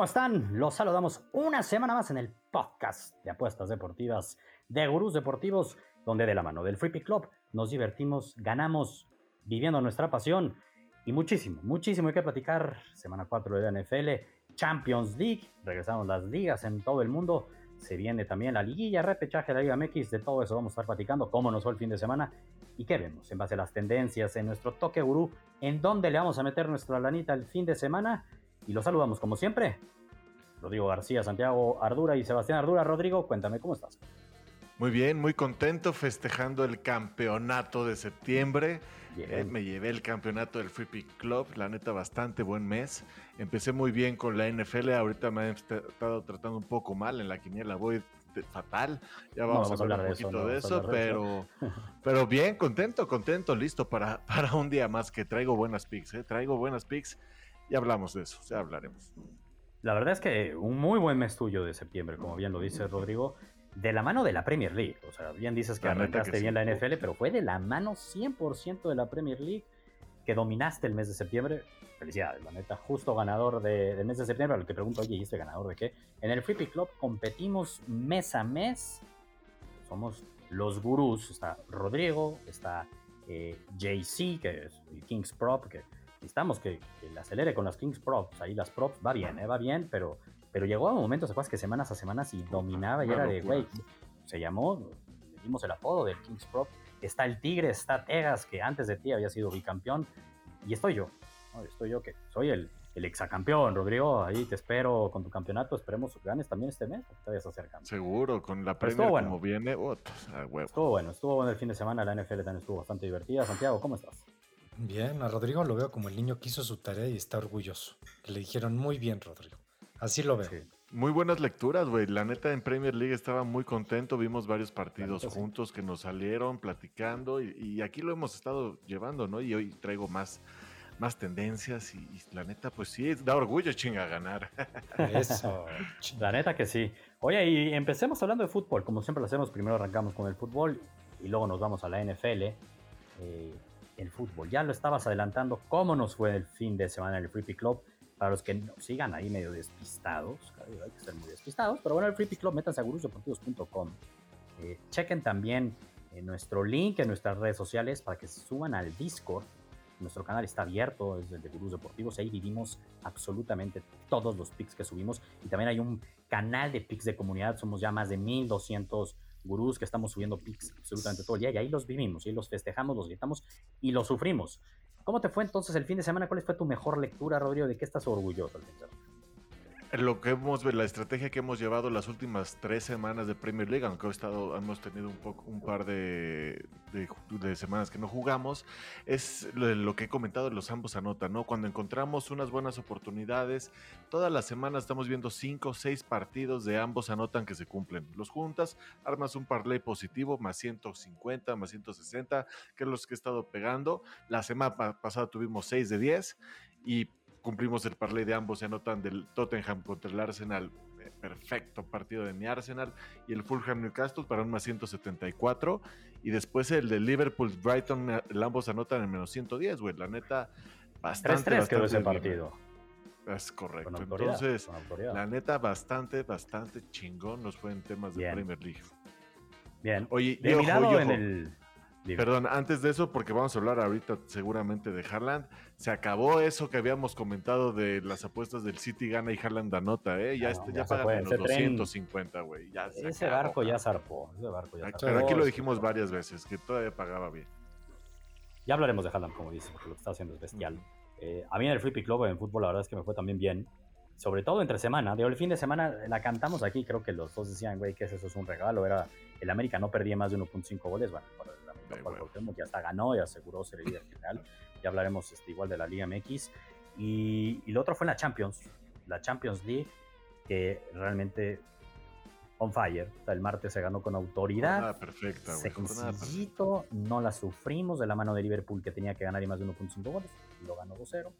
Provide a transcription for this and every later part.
¿Cómo están? Los saludamos una semana más en el podcast de apuestas deportivas de Gurús Deportivos, donde de la mano del Free Pick Club nos divertimos, ganamos, viviendo nuestra pasión y muchísimo, muchísimo hay que platicar. Semana 4 de la NFL, Champions League, regresamos las ligas en todo el mundo. Se viene también la liguilla, repechaje de la Liga MX, de todo eso vamos a estar platicando, cómo nos fue el fin de semana y qué vemos en base a las tendencias en nuestro toque gurú, en dónde le vamos a meter nuestra lanita el fin de semana y los saludamos como siempre. Rodrigo García, Santiago Ardura y Sebastián Ardura. Rodrigo, cuéntame, ¿cómo estás? Muy bien, muy contento festejando el campeonato de septiembre. Eh, me llevé el campeonato del Free Pick Club, la neta bastante buen mes. Empecé muy bien con la NFL, ahorita me he estado tratando un poco mal en la quiniela, voy fatal. Ya vamos, a hablar un poquito de eso, pero, pero bien, contento, contento, listo para, para un día más que traigo buenas picks, ¿eh? traigo buenas picks y hablamos de eso, ya hablaremos. La verdad es que un muy buen mes tuyo de septiembre, como bien lo dice Rodrigo, de la mano de la Premier League. O sea, bien dices que arrancaste bien la NFL, pero fue de la mano 100% de la Premier League que dominaste el mes de septiembre. Felicidades, la neta. Justo ganador de, del mes de septiembre. A lo que pregunto, oye, ¿y este ganador de qué? En el Free Pick Club competimos mes a mes. Somos los gurús. Está Rodrigo, está eh, JC, que es el King's Prop, que necesitamos que, que le acelere con las Kings Props. Ahí las props va bien, ¿eh? va bien, pero, pero llegó a momentos, ¿se que semanas a semanas y dominaba y era de, güey, se llamó, le dimos el apodo del Kings Prop. Está el Tigre, está Tegas, que antes de ti había sido bicampeón, y estoy yo, estoy yo que soy el, el exacampeón, Rodrigo, ahí te espero con tu campeonato, esperemos que ganes también este mes, te vayas acercando. Seguro, con la Premier bueno. como viene, Estuvo bueno, estuvo bueno el fin de semana, la NFL también estuvo bastante divertida. Santiago, ¿cómo estás? Bien, a Rodrigo lo veo como el niño que hizo su tarea y está orgulloso. le dijeron muy bien, Rodrigo. Así lo veo. Muy buenas lecturas, güey. La neta en Premier League estaba muy contento. Vimos varios partidos juntos que nos salieron platicando y, aquí lo hemos estado llevando, ¿no? Y hoy traigo más, más tendencias y, la neta, pues sí, da orgullo, chinga, ganar. Eso. la neta que sí. Oye, y empecemos hablando de fútbol. Como siempre lo hacemos, primero arrancamos con el fútbol y luego nos vamos a la NFL. Eh, el fútbol. Ya lo estabas adelantando, cómo nos fue el fin de semana en el Free Pick Club. Para los que no, sigan ahí medio despistados, hay que estar muy despistados, pero bueno, el Free Pick Club, métanse a gurusdeportivos.com. Eh, chequen también en nuestro link en nuestras redes sociales para que se suban al Discord. Nuestro canal está abierto, es el de Gurús Deportivos. Ahí vivimos absolutamente todos los picks que subimos. Y también hay un canal de picks de comunidad. Somos ya más de 1200 gurús que estamos subiendo pics absolutamente todo el día y ahí los vivimos y los festejamos, los gritamos y los sufrimos. ¿Cómo te fue entonces el fin de semana? ¿Cuál fue tu mejor lectura, Rodrigo? ¿De qué estás orgulloso al fin de semana? Lo que hemos la estrategia que hemos llevado las últimas tres semanas de Premier League, aunque estado, hemos tenido un poco, un par de, de, semanas que no jugamos, es lo, que he comentado, los ambos anotan, ¿no? Cuando encontramos unas buenas oportunidades, todas las semanas estamos viendo cinco o seis partidos de ambos anotan que se cumplen. Los juntas, armas un parlay positivo, más 150, más 160, que es los que he estado pegando. La semana pasada tuvimos 6 de 10 y cumplimos el parlay de ambos, se anotan del Tottenham contra el Arsenal, eh, perfecto partido de mi Arsenal, y el Fulham Newcastle para un más 174, y después el de Liverpool Brighton, el ambos anotan en menos 110, güey, la neta, bastante. 3-3 quedó ese partido. Es correcto. Entonces, la neta, bastante, bastante chingón nos fue en temas de Premier League. Bien. Oye, de en el Perdón, antes de eso, porque vamos a hablar ahorita seguramente de Haaland, se acabó eso que habíamos comentado de las apuestas del City gana y Haaland anota, ¿eh? Ya, este, ya, pagan menos 250, güey. Ese barco ya zarpó. Ese barco ya Pero aquí lo dijimos varias veces, que todavía pagaba bien. Ya hablaremos de Haaland, como dice, porque lo que está haciendo es bestial. Eh, a mí en el Pick Club en fútbol, la verdad es que me fue también bien. Sobre todo entre semana. Digo, el fin de semana la cantamos aquí, creo que los dos decían, güey, que eso es un regalo. Era el América no perdía más de 1.5 goles. Bueno, ya está ganó y aseguró ser el líder general. Ya hablaremos este, igual de la Liga MX. Y, y, lo otro fue en la Champions, la Champions League. que realmente on fire. O sea, el martes se ganó con autoridad. Ah, perfecta, Sencillito, no la sufrimos de la mano de Liverpool que tenía que ganar y más de 1.5 goles. Lo ganó 2-0.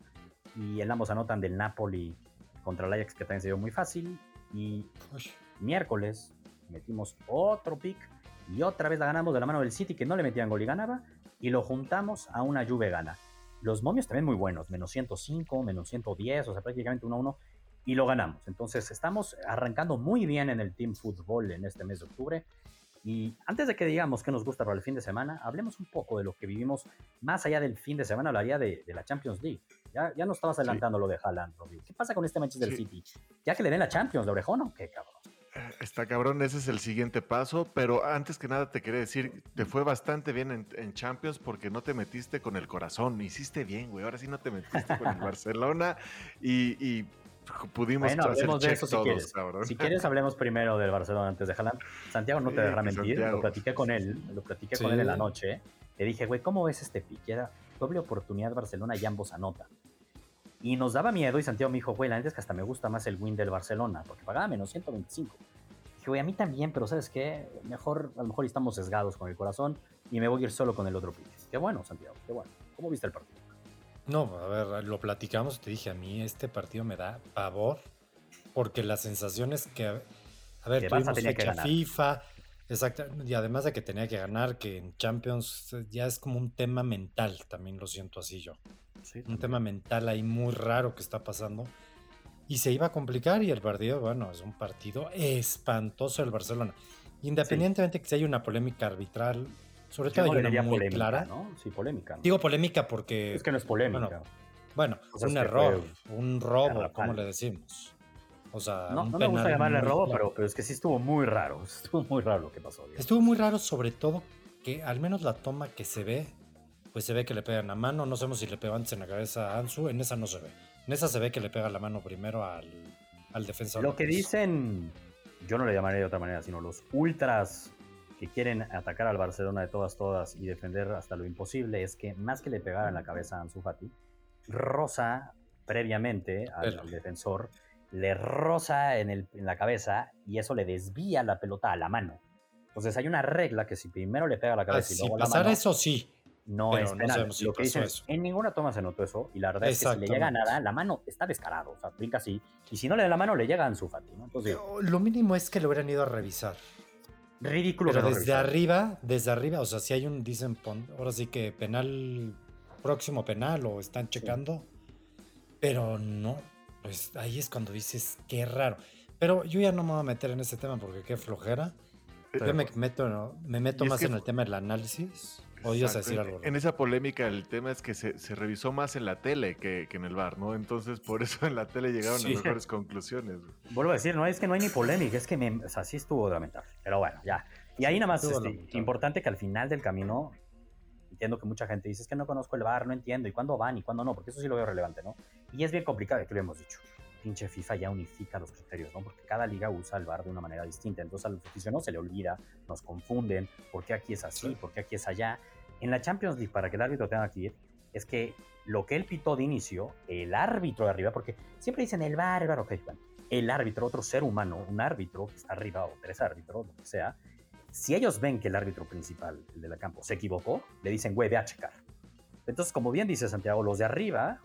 Y el ambos anotan del Napoli contra el Ajax que también se dio muy fácil. Y miércoles metimos otro pick y otra vez la ganamos de la mano del City que no le metían gol y ganaba. Y lo juntamos a una Juve gana. Los momios también muy buenos, menos 105, menos 110, o sea, prácticamente 1-1 y lo ganamos. Entonces estamos arrancando muy bien en el Team Fútbol en este mes de octubre. Y antes de que digamos qué nos gusta para el fin de semana, hablemos un poco de lo que vivimos más allá del fin de semana, hablaría de, de la Champions League. Ya, ya no estabas adelantando lo de Haaland, ¿Qué pasa con este Manchester City? ¿Ya que le den la Champions de orejón o qué, cabrón? Está cabrón, ese es el siguiente paso, pero antes que nada te quería decir, te fue bastante bien en, en, Champions porque no te metiste con el corazón, hiciste bien, güey, ahora sí no te metiste con el Barcelona y, y pudimos bueno, hablemos de eso si quieres. Si quieres, hablemos primero del Barcelona antes de Haaland. Santiago no te dejará mentir, lo platiqué con él, lo platiqué con él en la noche. Le dije, güey, ¿cómo ves este pique? Era doble oportunidad Barcelona y ambos anotan. Y nos daba miedo y Santiago me dijo, güey, la neta es que hasta me gusta más el win del Barcelona, porque pagaba menos 125. Dije, güey, a mí también, pero ¿sabes qué? Mejor, a lo mejor estamos sesgados con el corazón y me voy a ir solo con el otro pique. Qué bueno, Santiago, qué bueno. ¿Cómo viste el partido? No, a ver, lo platicamos, te dije, a mí este partido me da pavor, porque las sensaciones que, a ver, tuvimos fecha FIFA, exacto, y además de que tenía que ganar, que en Champions ya es como un tema mental, también lo siento así yo. un tema mental ahí muy raro que está pasando. Y se iba a complicar y el partido, bueno, es un partido espantoso el Barcelona. Independientemente que si hay una polémica arbitral, sobre todo hay una muy polémica, clara. ¿no? Sí, polémica. Digo polémica porque. Es que no es polémica. Bueno, un error, un robo, como le decimos. O sea, no, no me gusta llamarle robo, pero, pero, es que sí estuvo muy raro. Estuvo muy raro lo que pasó. Estuvo muy raro, sobre todo que al menos la toma que se ve, pues se ve que le pegan la mano. No sabemos si le pegó antes en la cabeza a Ansu. En esa no se ve. En esa se ve que le pega la mano primero al, al defensor. Lo que dicen, yo no le llamaría de otra manera, sino los ultras que quieren atacar al Barcelona de todas, todas y defender hasta lo imposible es que más que le pegara en la cabeza a Ansu Fati, rosa previamente al, defensor, le rosa en, el, en la cabeza y eso le desvía la pelota a la mano. Entonces hay una regla que si primero le pega la cabeza y luego la mano, eso sí. No es penal. lo que dicen en ninguna toma se notó eso. Y la verdad es que si le llega nada, la mano está descarado. O sea, brinca así. Y si no le da la mano, le llega a Ansu Fati. ¿no? Entonces, lo mínimo es que lo hubieran ido a revisar ridículo. Pero desde arriba, desde arriba, o sea, si hay un, dicen, ahora sí que penal, próximo penal o están checando, pero no, pues ahí es cuando dices, qué raro. Pero yo ya no me voy a meter en ese tema porque qué flojera. Yo me meto, me meto más en el tema del análisis. ¿Podías decir algo? En esa polémica el tema es que se, revisó más en la tele que, en el bar, ¿no? Entonces por eso en la tele llegaron a mejores conclusiones. Vuelvo a decir, no es que no hay ni polémica, es que me, o sea, sí estuvo lamentable. Pero bueno, ya. Y ahí nada más, este, importante que al final del camino, entiendo que mucha gente dice, es que no conozco el bar, no entiendo, y cuándo van y cuándo no, porque eso sí lo veo relevante, ¿no? Y es bien complicado, que lo hemos dicho. Pinche FIFA ya unifica los criterios, ¿no? Porque cada liga usa el bar de una manera distinta. Entonces al no se le olvida, nos confunden, ¿por qué aquí es así? ¿Por qué aquí es allá? En la Champions League, para que el árbitro tenga que ir, es que lo que él pitó de inicio, el árbitro de arriba, porque siempre dicen el bar, el bar, ok, bueno, el árbitro, otro ser humano, un árbitro que está arriba o tres árbitros, lo que sea, si ellos ven que el árbitro principal, el de la campo, se equivocó, le dicen, güey, ve a checar. Entonces, como bien dice Santiago, los de arriba,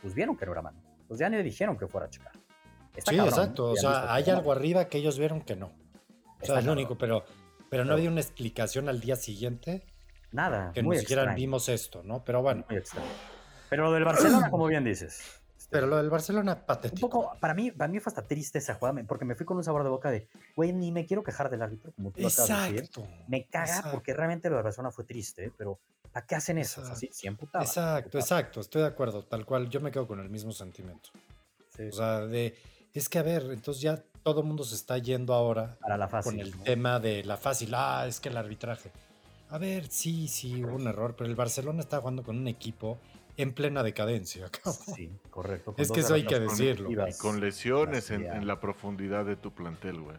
pues vieron que no era mano. Los de le dijeron que fuera a checar. sí, exacto. O sea, hay algo arriba que ellos vieron que no. O sea, es lo único, pero, pero no había una explicación al día siguiente Nada. Que ni siquiera vimos esto, ¿no? Pero bueno. Pero lo del Barcelona, como bien dices. Pero lo del Barcelona, patético. Un poco, para mí, para mí fue hasta triste esa jugada, porque me fui con un sabor de boca de, güey, ni me quiero quejar del árbitro, como tú exacto, acabas de decir. Me caga porque realmente lo del Barcelona fue triste, pero ¿para qué hacen eso? Exacto, exacto, exacto, estoy de acuerdo, tal cual, yo me quedo con el mismo sentimiento. O sea, de, es que a ver, entonces ya todo el mundo se está yendo ahora Para la fácil, con el tema de la fácil, ah, es que el arbitraje. A ver, sí, sí, hubo un error, pero el Barcelona está jugando con un equipo en plena decadencia. Sí, correcto. Es que eso hay que decirlo. Y con lesiones en, la profundidad de tu plantel, güey.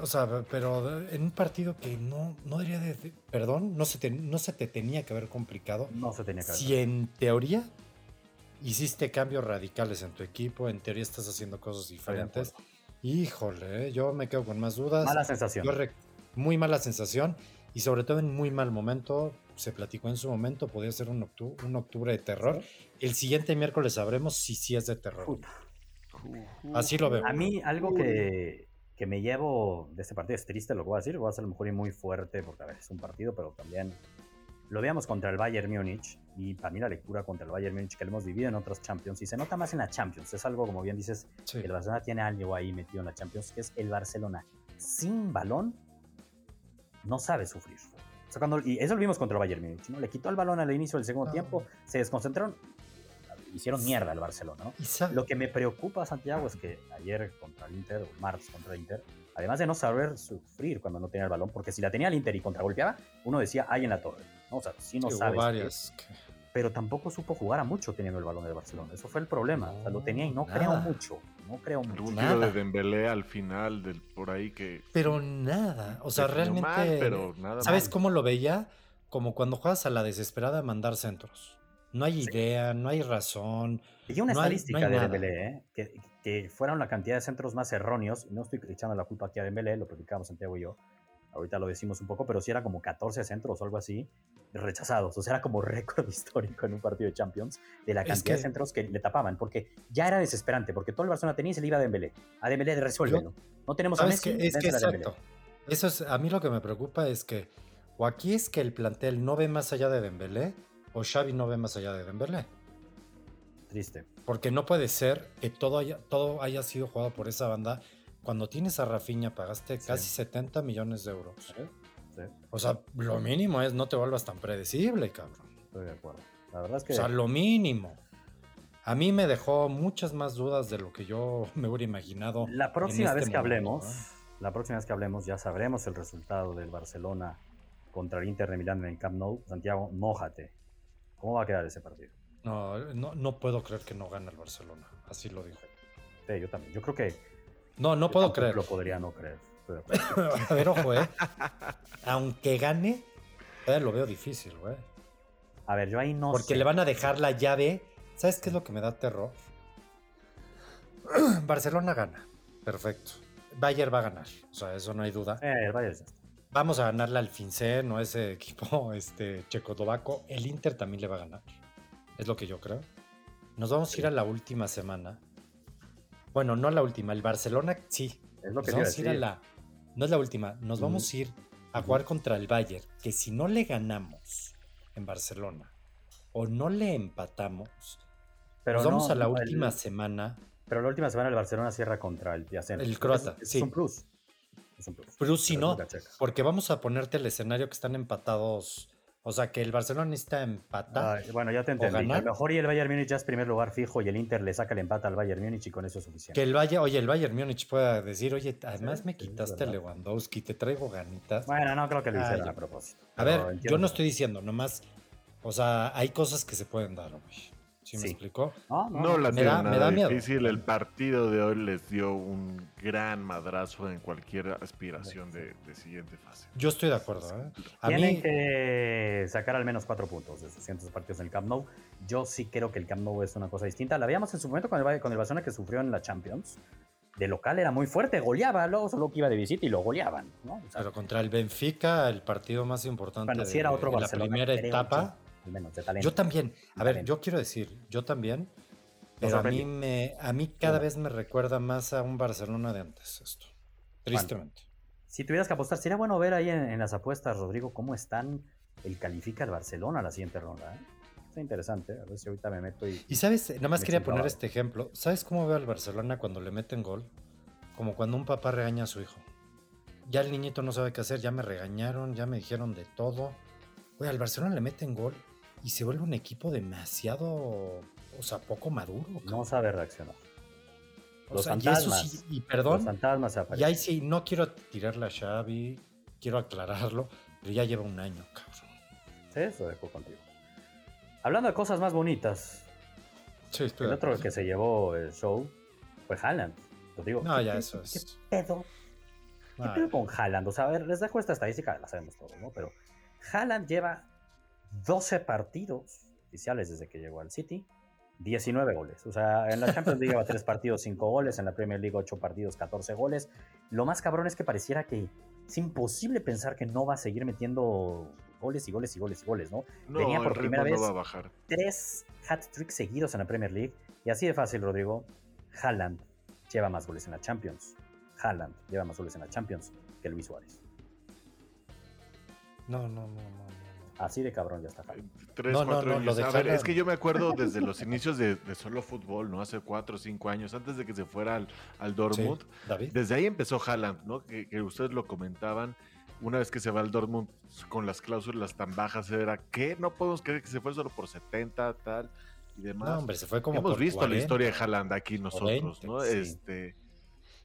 O sea, pero en un partido que no, no debería de... Perdón, no se, te, no se te tenía que haber complicado. No se tenía que haber. Si en teoría hiciste cambios radicales en tu equipo, en teoría estás haciendo cosas diferentes. Híjole, eh, yo me quedo con más dudas. Mala sensación. muy mala sensación y sobre todo en muy mal momento. Se platicó en su momento, podría ser un, un octubre de terror. El siguiente miércoles sabremos si sí es de terror. Así lo veo. A mí algo que, que, me llevo de este partido es triste lo que voy a decir. Voy a ser a lo mejor muy fuerte porque a ver, es un partido, pero también lo veamos contra el Bayern Múnich y para mí la lectura contra el Bayern Múnich que lo hemos vivido en otras Champions y se nota más en la Champions. Es algo, como bien dices, que el Barcelona tiene algo ahí metido en la Champions, que es el Barcelona sin balón no sabe sufrir. O sea, cuando, y eso lo vimos contra el Bayern Múnich, ¿no? Le quitó el balón al inicio del segundo tiempo, se desconcentraron, hicieron mierda el Barcelona, ¿no? Lo que me preocupa, Santiago, es que ayer contra el Inter, o martes contra el Inter, además de no saber sufrir cuando no tenía el balón, porque si la tenía el Inter y contragolpeaba, uno decía, hay en la torre. ¿no? O sea, si no sabes. Pero tampoco supo jugar a mucho teniendo el balón del Barcelona. Eso fue el problema. o sea, lo tenía y no creo mucho. No creo mucho. Un tiro de Dembélé al final, del, por ahí que. Pero nada. O sea, realmente. pero nada ¿Sabes cómo lo veía? Como cuando juegas a la desesperada a mandar centros. No hay idea, no hay razón. Y una estadística de Dembélé, ¿eh? que, que, fueron la cantidad de centros más erróneos. Y no estoy echando la culpa aquí a Dembélé, lo platicamos Santiago y yo ahorita lo decimos un poco, pero sí era como 14 centros o algo así rechazados. O sea, era como récord histórico en un partido de Champions de la cantidad de centros que le tapaban, porque ya era desesperante, porque todo el Barcelona tenía y se le iba a Dembélé. A Dembélé de resuélvelo. No tenemos a Messi, que, es que exacto. Eso es, a mí lo que me preocupa es que o aquí es que el plantel no ve más allá de Dembélé o Xavi no ve más allá de Dembélé. Triste. Porque no puede ser que todo haya, todo haya sido jugado por esa banda cuando tienes a Rafinha pagaste casi 70 millones de euros. O sea, lo mínimo es no te vuelvas tan predecible, cabrón. Estoy de acuerdo. La verdad es que. O sea, lo mínimo. A mí me dejó muchas más dudas de lo que yo me hubiera imaginado. La próxima vez este que hablemos, la próxima vez que hablemos, ya sabremos el resultado del Barcelona contra el Inter de Milán en el Camp Nou. Santiago, mójate. ¿Cómo va a quedar ese partido? No, no, no puedo creer que no gane el Barcelona. Así lo dijo. Sí, yo también. Yo creo que no, no puedo creer. Lo podría no creer. a ver, ojo, ¿eh? Aunque gane, lo veo difícil, güey. A ver, yo ahí no Porque le van a dejar la llave. ¿Sabes qué es lo que me da terror? Barcelona gana. Perfecto. Bayern va a ganar. O sea, eso no hay duda. Eh, el Bayern Vamos a ganarle al Fincé, no ese equipo este, checoslovaco. El Inter también le va a ganar. Es lo que yo creo. Nos vamos a ir a la última semana bueno, no la última, el Barcelona sí. Es lo que vamos a ir a la. No es la última, nos vamos a ir a jugar contra el Bayern, que si no le ganamos en Barcelona o no le empatamos, pero nos vamos a la última semana. Pero la última semana el Barcelona cierra contra el Piacente. El croata, es, sí. Es un plus. Es un plus. Plus si no, porque vamos a ponerte el escenario que están empatados o sea, que el Barcelona necesita empatar. bueno, ya te entendí. A lo mejor y el Bayern Múnich ya es primer lugar fijo y el Inter le saca el empate al Bayern Múnich y con eso es suficiente. Que el Bayern, oye, el Bayern Múnich pueda decir, oye, además me quitaste el Lewandowski, te traigo ganitas. Bueno, no creo que lo hiciera a propósito. A ver, yo no estoy diciendo, nomás, o sea, hay cosas que se pueden dar, güey. ¿Sí, me explicó? No, la me da, me da miedo. difícil. El partido de hoy les dio un gran madrazo en cualquier aspiración de, siguiente fase. Yo estoy de acuerdo. ¿eh? Tienen que sacar al menos cuatro puntos de sus siguientes partidos en el Camp Nou. Yo sí creo que el Camp Nou es una cosa distinta. La veíamos en su momento con el, con el Barcelona que sufrió en la Champions. De local era muy fuerte, goleaba, luego solo que iba de visita y lo goleaban. Pero contra el Benfica, el partido más importante de, era otro la primera etapa menos de talento. Yo también, a ver, yo quiero decir, yo también, pero a mí, me, a mí cada vez me recuerda más a un Barcelona de antes esto, tristemente. Si tuvieras que apostar, sería bueno ver ahí en, las apuestas, Rodrigo, cómo están el califica el Barcelona a la siguiente ronda. ¿eh? Está interesante, a ver si ahorita me meto y... Y sabes, nada más quería poner este ejemplo, ¿sabes cómo veo al Barcelona cuando le meten gol? Como cuando un papá regaña a su hijo. Ya el niñito no sabe qué hacer, ya me regañaron, ya me dijeron de todo. Oye, al Barcelona le meten gol y se vuelve un equipo demasiado, o sea, poco maduro. No sabe reaccionar. Los fantasmas. Y, perdón. Los fantasmas Y ahí sí, no quiero tirarle a Xavi, quiero aclararlo, pero ya lleva un año, cabrón. Sí, eso dejo contigo. Hablando de cosas más bonitas. Sí, estoy el otro que se llevó el show fue Haaland. Lo digo. No, ya eso es. ¿Qué pedo? ¿Qué pedo con Haaland? O sea, a ver, les dejo esta estadística, la sabemos todos, ¿no? Pero Haaland lleva 12 partidos oficiales desde que llegó al City, 19 goles. O sea, en la Champions League lleva 3 partidos, 5 goles. En la Premier League 8 partidos, 14 goles. Lo más cabrón es que pareciera que es imposible pensar que no va a seguir metiendo goles y goles y goles y goles, ¿no? Venía por primera vez va a bajar. tres hat-tricks seguidos en la Premier League. Y así de fácil, Rodrigo. Haaland lleva más goles en la Champions. Haaland lleva más goles en la Champions que Luis Suárez. No, no, no, no. Así de cabrón ya está Tres, no, cuatro años. a ver, es que yo me acuerdo desde los inicios de, solo fútbol, ¿no? Hace cuatro o cinco años, antes de que se fuera al, al Dortmund. Desde ahí empezó Haaland, ¿no? Que, ustedes lo comentaban. Una vez que se va al Dortmund con las cláusulas tan bajas, era que no podemos creer que se fue solo por 70, tal y demás. No, hombre, se fue como. Hemos visto la historia de Haaland aquí nosotros, ¿no? Este.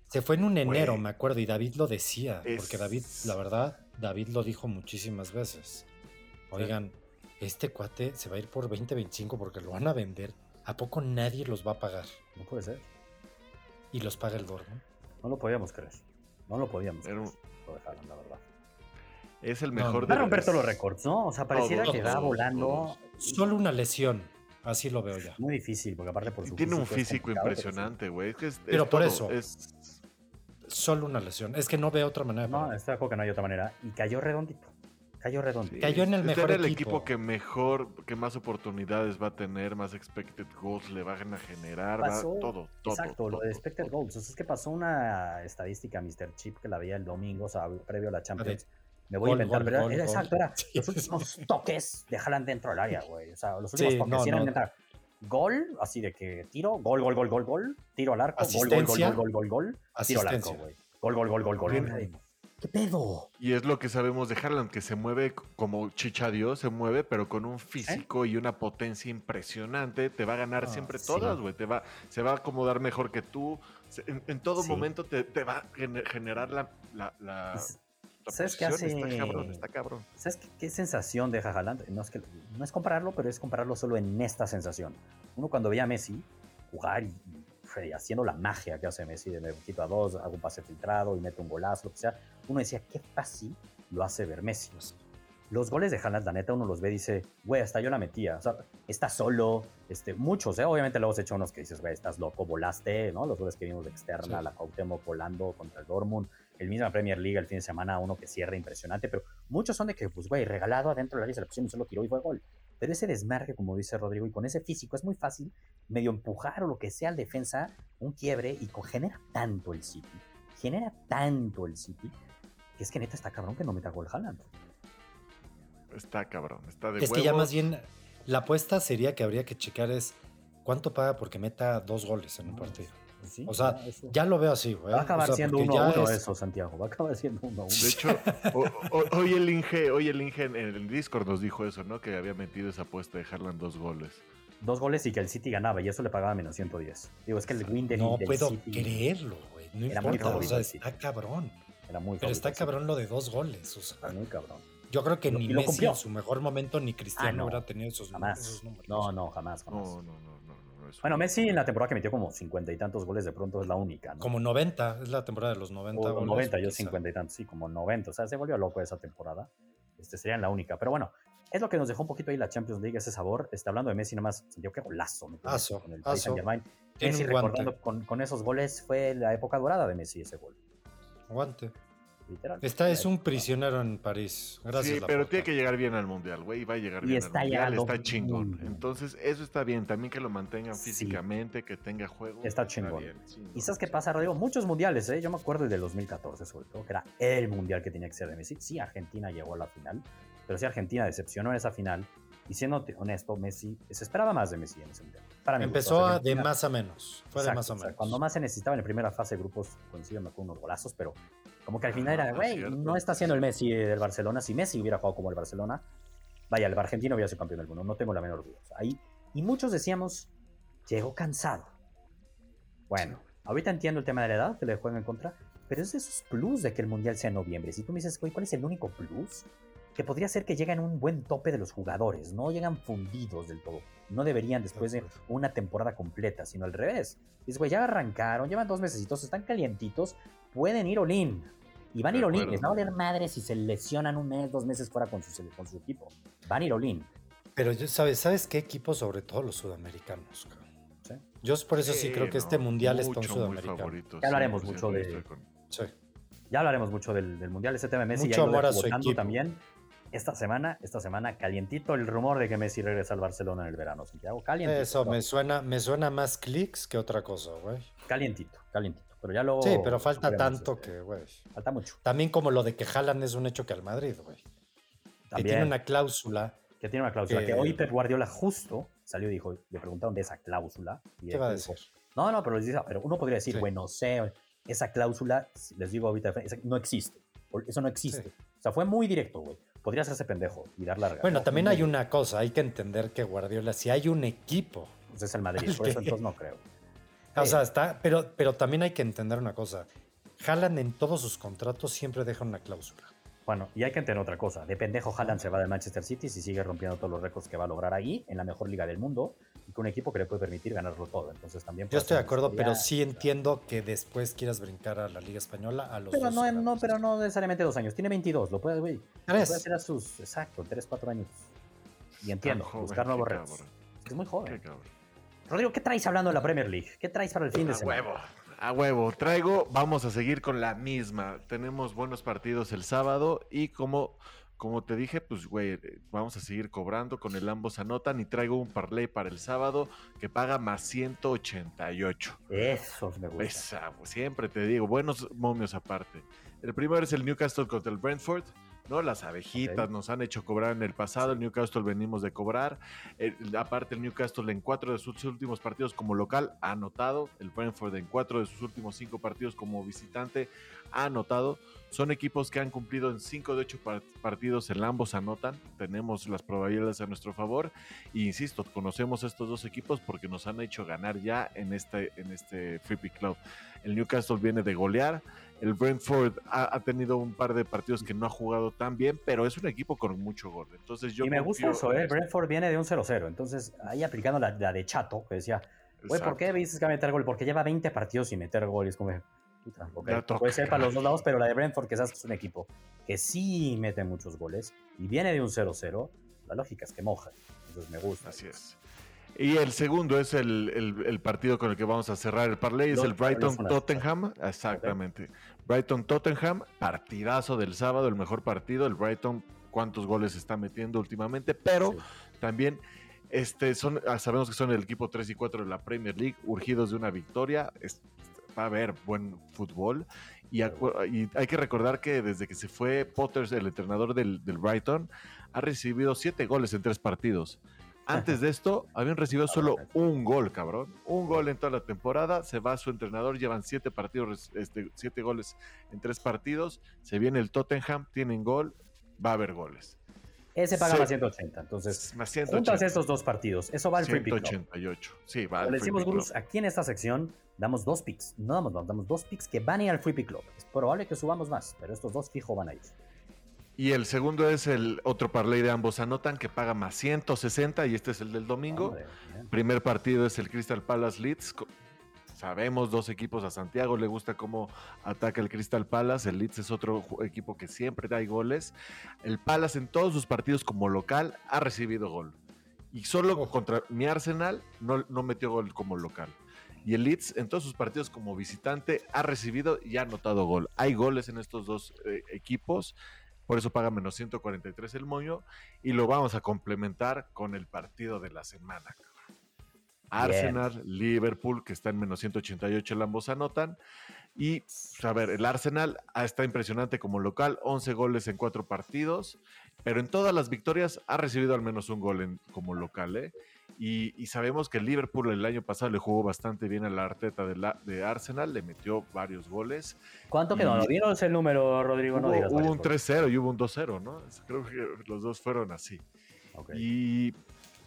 Se fue en un enero, me acuerdo, y David lo decía, porque David, la verdad, David lo dijo muchísimas veces. Oigan, este cuate se va a ir por 20, 25 porque lo van a vender. ¿A poco nadie los va a pagar? No puede ser. Y los paga el Dortmund. No lo podíamos creer. No lo podíamos creer. Lo dejaron, la verdad. Es el mejor de Va a romper todos los récords, ¿no? O sea, pareciera que va volando. Solo una lesión. Así lo veo ya. Muy difícil, porque aparte por su Tiene un físico impresionante, güey. Pero, por eso. Es... Solo una lesión. Es que no veo otra manera. No, está de que no hay otra manera. Y cayó redondito. Cayó redondo. Cayó en el este mejor el equipo. que mejor, que más oportunidades va a tener, más expected goals le van a generar, todo, todo. Exacto, lo de expected goals. es que pasó una estadística, Mr. Chip, que la veía el domingo, o sea, previo a la Champions. Me voy a inventar, pero era, exacto, era los últimos toques de Haaland dentro del área, güey. O sea, los últimos toques no, no. Gol, así de que tiro, gol, gol, gol, gol, gol, tiro al arco, gol, gol, gol, gol, gol, gol, gol, tiro al arco, güey. Gol, gol, gol, gol, gol. ¿Qué pedo? Y es lo que sabemos de Harland, que se mueve como chicha Dios, se mueve, pero con un físico y una potencia impresionante. Te va a ganar ah, siempre todas, güey. Te va, se va a acomodar mejor que tú. En, todo momento te, va a generar la. la, ¿Sabes qué hace? Está cabrón, está cabrón. ¿Sabes qué, sensación deja Haaland? No es, que, no es compararlo, pero es compararlo solo en esta sensación. Uno cuando veía a Messi jugar y haciendo la magia que hace Messi de me quito a dos, hago un pase filtrado y meto un golazo, lo que sea, uno decía, qué fácil lo hace ver Messi. Los goles de Haaland, la neta, uno los ve y dice, güey, hasta yo la metía. O sea, está solo, este, muchos, ¿eh? Obviamente luego has hecho unos que dices, güey, estás loco, volaste, ¿no? Los goles que vimos de externa, la Cuauhtémoc volando contra el Dortmund, el mismo Premier League el fin de semana, uno que cierra impresionante, pero muchos son de que, pues, güey, regalado adentro de la área, se la pusieron y solo tiró y fue gol. Pero ese desmarque, como dice Rodrigo, y con ese físico es muy fácil medio empujar o lo que sea al defensa, un quiebre, y genera tanto el City, genera tanto el City, que es que neta está cabrón que no meta gol Haaland. Está cabrón, está de Es que ya más bien, la apuesta sería que habría que checar es cuánto paga porque meta dos goles en un partido. O sea, ya lo veo así, güey. Va a acabar siendo uno a uno eso, Santiago. Va a acabar siendo uno a uno. De hecho, hoy el Inge, hoy el Inge en el Discord nos dijo eso, ¿no? Que había metido esa apuesta de Harlan dos goles. Dos goles y que el City ganaba y eso le pagaba menos 110. Digo, es que el win del, no puedo creerlo, güey. No era importa, muy o sea, está cabrón. Era muy Pero está cabrón lo de dos goles, o sea. Muy cabrón. Yo creo que ni Messi en su mejor momento ni Cristiano ah, hubiera tenido esos, jamás. números. No, no, jamás, jamás. No, no, no. Bueno, Messi en la temporada que metió como cincuenta y tantos goles de pronto es la única, ¿no? Como 90, es la temporada de los 90 o 90, yo cincuenta y tantos, sí, como 90. O sea, se volvió loco esa temporada. Este sería la única. Pero bueno, es lo que nos dejó un poquito ahí la Champions League, ese sabor. Está hablando de Messi, nomás sintió que golazo. Aso, con el Paris Saint Germain. Messi recordando con, con, esos goles fue la época dorada de Messi ese gol. Esta es un prisionero en París. Gracias. Sí, pero tiene que llegar bien al mundial, güey. Y va a llegar bien está al mundial. Está chingón. Entonces, eso está bien. También que lo mantengan físicamente, que tenga juego. Está chingón. ¿Y sabes qué pasa, Rodrigo? Muchos mundiales, ¿eh? Yo me acuerdo del 2014, sobre todo, que era el mundial que tenía que ser de Messi. Sí, Argentina llegó a la final, pero sí, Argentina decepcionó en esa final. Y siendo honesto, Messi se esperaba más de Messi en ese mundial. Para Empezó de más a menos. Fue de más a menos. cuando más se necesitaba en la primera fase de grupos, coincidieron con unos golazos, pero como que al final era, güey, no está haciendo el Messi del Barcelona. Si Messi hubiera jugado como el Barcelona, vaya, el argentino hubiera sido campeón del mundo, no tengo la menor duda. Ahí, y muchos decíamos, llegó cansado. Bueno, ahorita entiendo el tema de la edad, que le juegan en contra, pero es de esos plus de que el Mundial sea en noviembre. Si tú me dices, güey, ¿cuál es el único plus? Que podría ser que lleguen un buen tope de los jugadores, no llegan fundidos del todo. No deberían después de una temporada completa, sino al revés. Dices, güey, ya arrancaron, llevan dos meses, están calientitos, pueden ir Olin. Y van a ir Olin. Les va a valer madre si se lesionan un mes, dos meses fuera con su, con su equipo. Van a ir Olin. Pero ¿sabes, ¿sabes qué equipo? Sobre todo los sudamericanos. Yo por eso sí, creo que este mundial es para un sudamericano. Ya hablaremos mucho de. Sí. Ya hablaremos mucho del, mundial. Ese tema Messi mucho amor a su equipo. también. Esta semana, esta semana, calientito el rumor de que Messi regresa al Barcelona en el verano. Santiago, calientito. Eso me suena, me suena más clics que otra cosa, güey. Calientito, calientito. Pero ya lo. Sí, pero falta tanto este, que, güey. Falta mucho. También como lo de que Haaland es un hecho que al Madrid, güey. Que tiene una cláusula. Que tiene una cláusula. Que, hoy Pep Guardiola justo salió y dijo, le preguntaron de esa cláusula. ¿Qué va a decir? no, no, pero, pero uno podría decir, bueno, sé, esa cláusula, les digo ahorita, no existe. Eso no existe. O sea, fue muy directo, güey. Podría hacerse pendejo y dar larga. Bueno, también hay una cosa, hay que entender que Guardiola, si hay un equipo. Pues es el Madrid, por eso entonces no creo. O sea, está, pero, pero también hay que entender una cosa. Haaland en todos sus contratos siempre deja una cláusula. Bueno, y hay que entender otra cosa. De pendejo Haaland se va de Manchester City si sigue rompiendo todos los récords que va a lograr ahí, en la mejor liga del mundo, y con un equipo que le puede permitir ganarlo todo. Entonces también... Yo estoy de acuerdo, pero sí entiendo que después quieras brincar a la Liga Española a los pero no, no, pero no necesariamente dos años. Tiene 22, lo puede, güey. Puede hacer a sus, exacto, 3, 4 años. Y entiendo, buscar nuevos retos. Es muy joven. Rodrigo, ¿qué traes hablando de la Premier League? ¿Qué traes para el fin de semana? Huevo. A huevo, traigo, vamos a seguir con la misma. Tenemos buenos partidos el sábado y como, como te dije, pues güey, vamos a seguir cobrando con el ambos anotan y traigo un parlay para el sábado que paga más 188. Eso me gusta. Pues, siempre te digo, buenos momios aparte. El primero es el Newcastle contra el Brentford. ¿No? Las abejitas nos han hecho cobrar en el pasado, el Newcastle venimos de cobrar. aparte, el Newcastle en cuatro de sus últimos partidos como local ha anotado. El Brentford en cuatro de sus últimos cinco partidos como visitante ha anotado. Son equipos que han cumplido en cinco de ocho partidos, en ambos anotan. Tenemos las probabilidades a nuestro favor. E insisto, conocemos estos dos equipos porque nos han hecho ganar ya en este, en este Free Pick Club. El Newcastle viene de golear. El Brentford ha, tenido un par de partidos que no ha jugado tan bien, pero es un equipo con mucho gol. Entonces yo y me gusta eso, ¿eh? El Brentford viene de un 0-0. Entonces, ahí aplicando la, de Chato, que decía, güey, ¿por qué dices que va a meter gol? Porque lleva 20 partidos sin meter goles. Como, puede ser para los dos lados, pero la de Brentford, que es un equipo que sí mete muchos goles y viene de un 0-0, la lógica es que moja. Entonces me gusta. Así es. Y el segundo es el, partido con el que vamos a cerrar el parlay, es el Brighton-Tottenham. Exactamente. Brighton-Tottenham, partidazo del sábado, el mejor partido. El Brighton, cuántos goles está metiendo últimamente, pero también este, son, ah, sabemos que son el equipo 3 y 4 de la Premier League, urgidos de una victoria. Va a haber buen fútbol. Y, hay que recordar que desde que se fue Potter, el entrenador del, del Brighton, ha recibido siete goles en tres partidos. Antes de esto, habían recibido solo un gol, cabrón. Un gol en toda la temporada. Se va su entrenador, llevan siete partidos, este, siete goles en tres partidos. Se viene el Tottenham, tienen gol, va a haber goles. Ese paga más 180. Entonces, más 180. juntas estos dos partidos. Eso va al free pick. 188. Sí, va al free decimos, Bruce, aquí en esta sección damos dos picks. No damos dos, damos dos picks que van a ir al free pick club. Es probable que subamos más, pero estos dos fijo van a ir. Y el segundo es el otro parlay de ambos anotan que paga más 160 y este es el del domingo. Primer partido es el Crystal Palace Leeds. Sabemos dos equipos a Santiago le gusta cómo ataca el Crystal Palace. El Leeds es otro equipo que siempre da goles. El Palace en todos sus partidos como local ha recibido gol. Y solo contra mi Arsenal no, no metió gol como local. Y el Leeds en todos sus partidos como visitante ha recibido y ha anotado gol. Hay goles en estos dos eh, equipos. Por eso paga menos 143 el moño. Y lo vamos a complementar con el partido de la semana. Arsenal, Liverpool, que está en menos 188, el ambos anotan. Y, pues, a ver, el Arsenal está impresionante como local, 11 goles en 4 partidos, pero en todas las victorias ha recibido al menos un gol en, como local, ¿eh? Y, sabemos que Liverpool el año pasado le jugó bastante bien a la Arteta de, la, de Arsenal, le metió varios goles. ¿Cuánto quedó? ¿No vieron el número, Rodrigo? Hubo, no hubo un 3-0 y hubo un 2-0, ¿no? Creo que los dos fueron así. Y,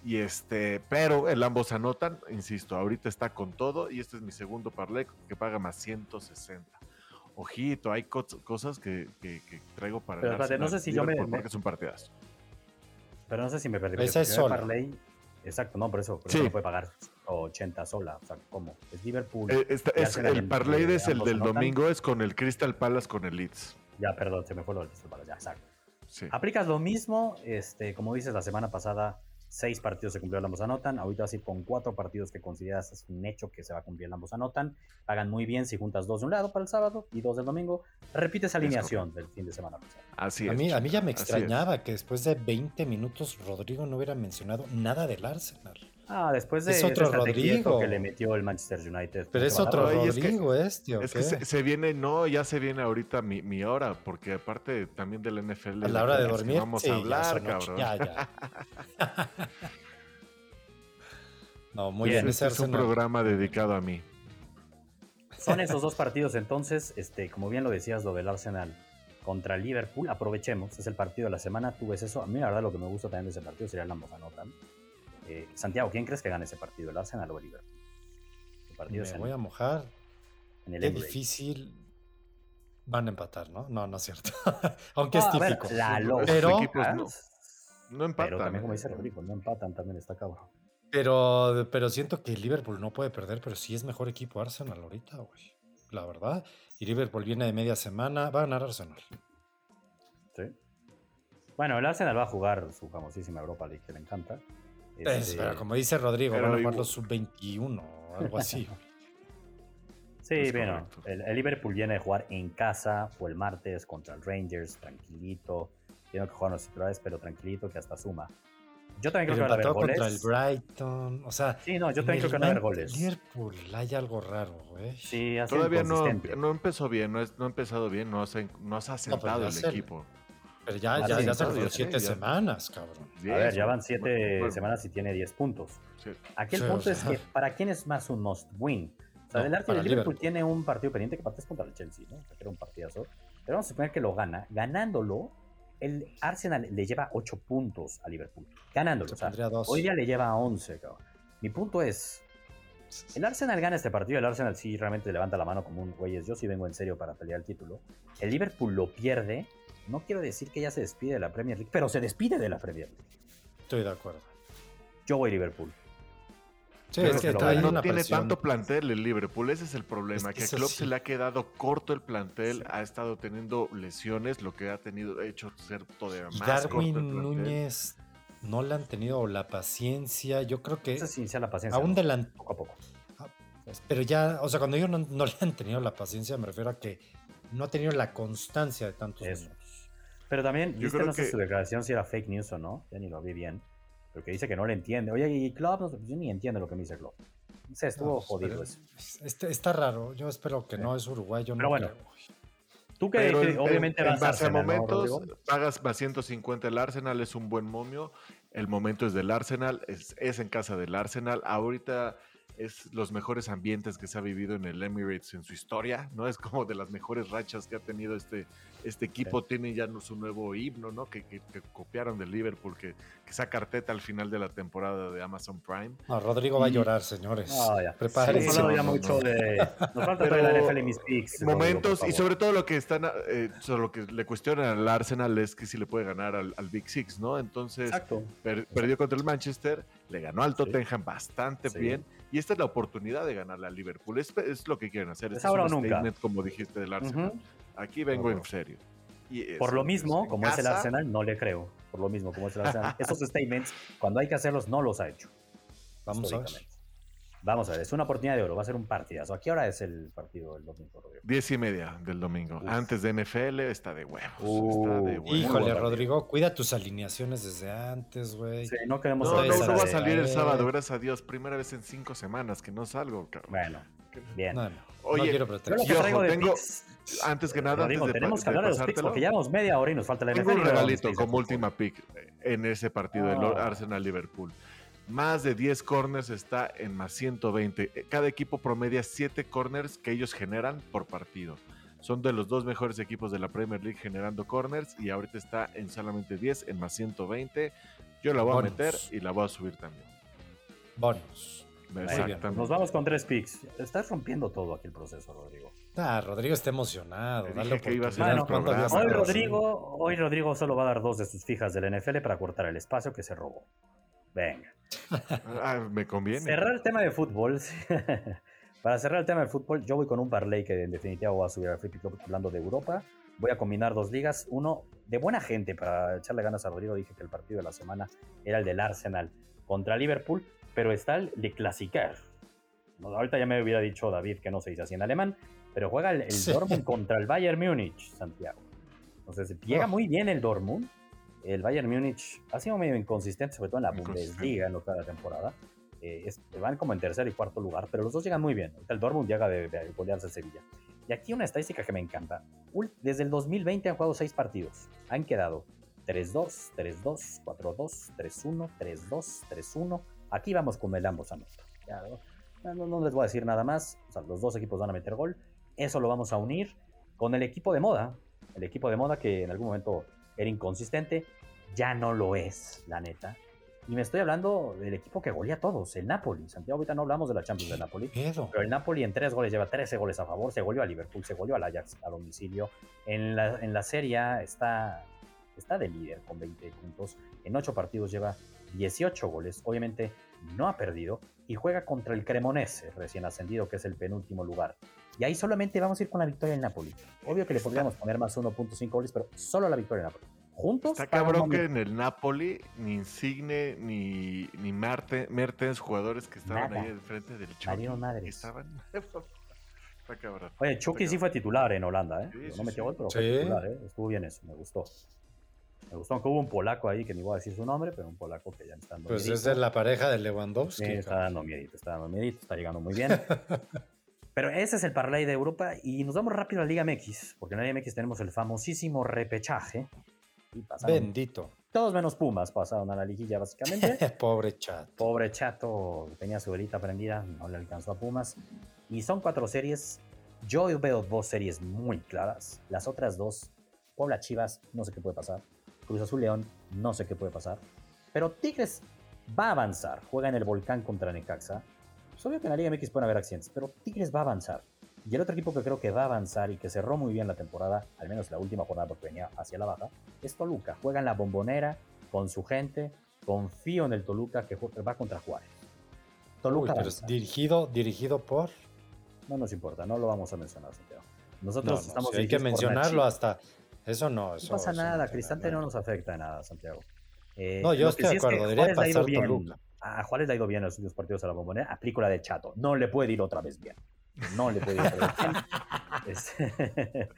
y, este, pero el ambos anotan, insisto, ahorita está con todo y este es mi segundo parlay que paga más 160. Ojito, hay cosas que, que, traigo para pero, el no sé si yo me, porque es un partidazo. Pero no sé si me perdí. Esa es sola. Exacto, no, por eso, por no puede pagar 80 sola. O sea, ¿cómo? Es Liverpool. Eh, el parlay es el del domingo, es con el Crystal Palace con el Leeds. Ya, perdón, se me fue lo del Crystal Palace, ya, exacto. Aplicas lo mismo, este, como dices la semana pasada, seis partidos se cumplieron, ambos anotan. Ahorita vas a ir con cuatro partidos que consideras es un hecho que se va a cumplir, ambos anotan. Pagan muy bien si juntas dos de un lado para el sábado y dos del domingo. Repites alineación del fin de semana Así A mí, a mí ya me extrañaba que después de 20 minutos Rodrigo no hubiera mencionado nada del Arsenal. Ah, después de es otro Rodrigo que le metió el Manchester United. Pero es otro Rodrigo es que, Es que se, viene, no, ya se viene ahorita mi, mi, hora, porque aparte también del NFL. A la hora de dormir. Vamos a hablar, cabrón. Ya, ya. no, muy bien. Este es un programa dedicado a mí. Son esos dos partidos entonces, este, como bien lo decías, lo del Arsenal contra Liverpool, aprovechemos, es el partido de la semana, tú ves eso, a mí la verdad lo que me gusta también de ese partido sería el ambos anotan, eh, Santiago, ¿quién crees que gane ese partido? ¿El Arsenal o el Liverpool? Me voy a mojar. En el es difícil. Van a empatar, ¿no? No, no es cierto. Aunque es típico. pero, no, empatan. Pero también, como dice Rodrigo, no empatan, también está cabrón. Pero, pero siento que Liverpool no puede perder, pero sí es mejor equipo Arsenal ahorita, güey. La verdad. Y Liverpool viene de media semana, va a ganar Arsenal. Sí. Bueno, el Arsenal va a jugar su famosísima Europa League, que le encanta. Pues, pero como dice Rodrigo, van a jugar los sub-21 o algo así. sí, bueno, el, Liverpool viene de jugar en casa, fue el martes contra el Rangers, tranquilito. Tiene que jugar los titulares, pero tranquilito que hasta suma. Yo también creo que van a haber goles. contra el Brighton, o sea... Sí, no, yo también creo que van a haber goles. Liverpool hay algo raro, güey. Sí, Todavía no, no empezó bien, no, no ha empezado bien, no, se, no se ha sentado el equipo. Pero ya, ya, ya, se siete semanas, cabrón. a ver, ya van siete semanas y tiene diez puntos. Aquí el punto es que, ¿para quién es más un must win? O sea, el arte de Liverpool, tiene un partido pendiente que parte es contra el Chelsea, ¿no? Que era un partidazo. Pero vamos a suponer que lo gana. Ganándolo, el Arsenal le lleva ocho puntos a Liverpool. Ganándolo. O sea, hoy día le lleva 11, cabrón. Mi punto es, el Arsenal gana este partido, el Arsenal sí realmente levanta la mano como un güey, yo sí vengo en serio para pelear el título. El Liverpool lo pierde no quiero decir que ya se despide de la Premier League, pero se despide de la Premier League. Estoy de acuerdo. Yo voy a Liverpool. Sí, es que no tiene tanto plantel el Liverpool, ese es el problema, que a Klopp se le ha quedado corto el plantel, ha estado teniendo lesiones, lo que ha tenido hecho ser todavía más Darwin corto el Núñez no le han tenido la paciencia, yo creo que sí sea la paciencia. Aún delante poco a poco. Ah, pero ya, o sea, cuando yo no, le han tenido la paciencia, me refiero a que no ha tenido la constancia de tantos años. Pero también, yo creo no sé su declaración si era fake news o no, ya ni lo vi bien, pero que dice que no le entiende. Oye, y Klopp, no, yo ni entiendo lo que me dice Klopp. No sé, estuvo jodido eso. Este, está raro, yo espero que no es uruguayo. Pero no bueno, tú que obviamente en, vas a momentos pagas más 150 el Arsenal, es un buen momio. El momento es del Arsenal, es, es en casa del Arsenal. Ahorita es los mejores ambientes que se ha vivido en el Emirates en su historia, ¿no? Es como de las mejores rachas que ha tenido este, este equipo. Tiene ya su nuevo himno, ¿no? Que, copiaron del Liverpool, que, que esa carteta al final de la temporada de Amazon Prime. No, Rodrigo va a llorar, señores. No, ya. Prepárense. mucho de... Nos falta la NFL mis picks. Momentos, y sobre todo lo que están, eh, sobre lo que le cuestionan al Arsenal es que si le puede ganar al, Big Six, ¿no? Entonces, perdió contra el Manchester, le ganó al Tottenham bastante bien y esta es la oportunidad de ganarle al Liverpool. Es, es lo que quieren hacer. Es, ahora un nunca. como dijiste del Arsenal. Aquí vengo en serio. Por lo mismo, como es el Arsenal, no le creo. Por lo mismo, como es el Arsenal. Esos statements, cuando hay que hacerlos, no los ha hecho. Vamos a ver. Vamos a ver, es una oportunidad de oro, va a ser un partidazo. ¿A qué hora es el partido el domingo, Rodrigo? Diez y media del domingo. Antes de NFL está de huevos. Uh, híjole, Rodrigo, cuida tus alineaciones desde antes, güey. Sí, no queremos... No, no, no va a salir el sábado, gracias a Dios. Primera vez en cinco semanas que no salgo, cabrón. Bueno, bien. No, no, Oye, quiero yo tengo... Antes que nada, Rodrigo, tenemos que hablar de los picks porque llevamos media hora y nos falta la NFL. Un regalito como última pick en ese partido del ah. Arsenal-Liverpool. Más de 10 corners está en más 120. Eh, cada equipo promedia 7 corners que ellos generan por partido. Son de los dos mejores equipos de la Premier League generando corners y ahorita está en solamente 10 en más 120. Yo la voy a meter y la voy a subir también. Bonus. Nos vamos con tres picks. Estás rompiendo todo aquí el proceso, Rodrigo. Ah, Rodrigo está emocionado. hoy, Rodrigo, hoy Rodrigo solo va a dar dos de sus fijas del NFL para cortar el espacio que se robó. Venga. Ah, me conviene. Cerrar el tema de fútbol. Para cerrar el tema del fútbol, yo voy con un parlay que en definitiva voy a subir al Free Club hablando de Europa. voy a combinar dos ligas. Uno, de buena gente, para echarle ganas a Rodrigo, dije que el partido de la semana era el del Arsenal contra Liverpool, pero está el de Clasicar. ahorita ya me hubiera dicho David que no se dice así en alemán, pero juega el, Dortmund contra el Bayern Múnich, Santiago. Entonces, llega oh. muy bien el Dortmund. El Bayern Múnich ha sido medio inconsistente, sobre todo en la Bundesliga en lo que la temporada. Eh, van como en tercer y cuarto lugar, pero los dos llegan muy bien. El Dortmund llega de, de golearse a Sevilla. Y aquí una estadística que me encanta. Desde el 2020 han jugado seis partidos. Han quedado 3-2, 3-2, 4-2, 3-1, 3-2, 3-1. Aquí vamos con el ambos anotan. No, no, les voy a decir nada más. los dos equipos van a meter gol. Eso lo vamos a unir con el equipo de moda. El equipo de moda que en algún momento era inconsistente. Ya no lo es, la neta. Y me estoy hablando del equipo que golea a todos, el Napoli. Santiago, ahorita no hablamos de la Champions del Napoli. Pero el Napoli en tres goles lleva 13 goles a favor. Se goleó a Liverpool, se goleó al Ajax a domicilio. En la, en la Serie está, está de líder con 20 puntos. En ocho partidos lleva 18 goles. Obviamente no ha perdido. Y juega contra el Cremonese, recién ascendido, que es el penúltimo lugar. Y ahí solamente vamos a ir con la victoria del Napoli. Obvio que le podríamos poner más 1.5 goles, pero solo la victoria del Napoli juntos. Está cabrón que en el Napoli ni Insigne ni, ni Mertens, jugadores que estaban ahí enfrente del Chucky. Estaban. Está cabrón. Oye, Chucky sí fue titular en Holanda, ¿eh? no metió gol, pero fue titular, ¿eh? Estuvo bien eso, me gustó. Me gustó, aunque hubo un polaco ahí que ni voy a decir su nombre, pero un polaco que ya está dando Pues es de la pareja de Lewandowski. Sí, está dando miedito, está dando miedito, está llegando muy bien. pero ese es el parlay de Europa y nos vamos rápido a la Liga MX, porque en la Liga MX tenemos el famosísimo repechaje, Bendito. Todos menos Pumas pasaron a la liguilla, básicamente. Pobre chato. Pobre chato, tenía su velita prendida, no le alcanzó a Pumas. Y son cuatro series. Yo veo dos series muy claras. Las otras dos, Puebla Chivas, no sé qué puede pasar. Cruz Azul León, no sé qué puede pasar. Pero Tigres va a avanzar. Juega en el volcán contra Necaxa. Es obvio que en la Liga MX pueden haber accidentes, pero Tigres va a avanzar. Y el otro equipo que creo que va a avanzar y que cerró muy bien la temporada, al menos la última jornada porque venía hacia la baja, es Toluca. Juega en la bombonera con su gente. Confío en el Toluca que va contra Juárez. Toluca. dirigido, dirigido por. No nos importa, no lo vamos a mencionar, Santiago. Nosotros estamos. hay que mencionarlo hasta. Eso no. no pasa nada, Cristante no nos afecta nada, Santiago. Eh, no, yo estoy de acuerdo, debería pasar Toluca. A Juárez le ha ido bien en los últimos partidos a la bombonera. Aplico la de Chato. No le puede ir otra vez bien. No le puede ir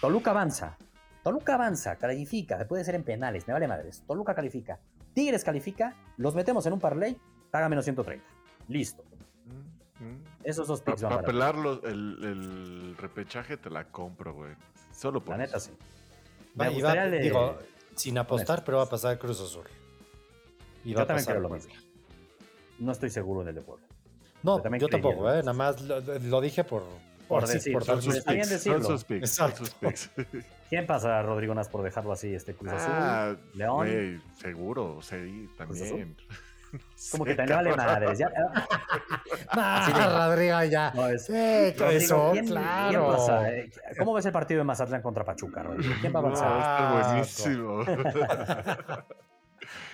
Toluca avanza. Toluca avanza, califica, puede ser en penales, me vale madres. Toluca califica. Tigres califica, los metemos en un parlay, paga menos 130. Listo. Mm, mm. Esos dos picks Para pelar el, repechaje te la compro, güey. Solo por La neta sí. digo, sin apostar, pero va a pasar Cruz Azul. Y Yo también quiero lo mismo. No estoy seguro del deporte. No, yo tampoco, ¿eh? nada más lo, dije por, por, decir, por, por decirlo. ¿Quién pasa, Rodrigo Nas, por dejarlo así? Este Cruz Azul, ah, León. seguro, sí, también. Como que te vale madres. Ya. Ah, Rodrigo, ya. No, es, eh, eso, ¿quién, claro. ¿quién pasa? Eh, ¿Cómo ves el partido de Mazatlán contra Pachuca, Rodrigo? ¿Quién va a avanzar? Ah, buenísimo.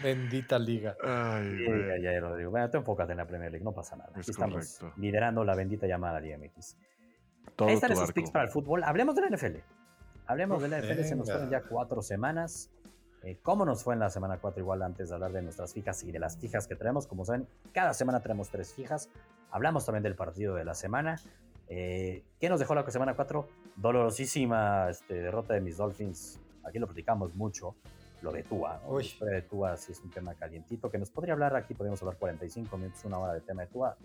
Bendita liga. Ay, ay, Rodrigo. Bueno, tú enfócate en la Premier League, no pasa nada. estamos liderando la bendita llamada Liga MX. Ahí están esos picks para el fútbol. Hablemos de la NFL. Hablemos de la NFL, se nos fueron ya cuatro semanas. Eh, ¿Cómo nos fue en la semana 4? Igual antes de hablar de nuestras fijas y de las fijas que tenemos. Como saben, cada semana tenemos tres fijas. Hablamos también del partido de la semana. Eh, ¿Qué nos dejó la semana 4? Dolorosísima este, derrota de mis Dolphins. Aquí lo platicamos mucho lo de Tua. La historia de Tua sí es un tema calientito que nos podría hablar aquí, podríamos hablar 45 minutos, una hora de tema de Tua.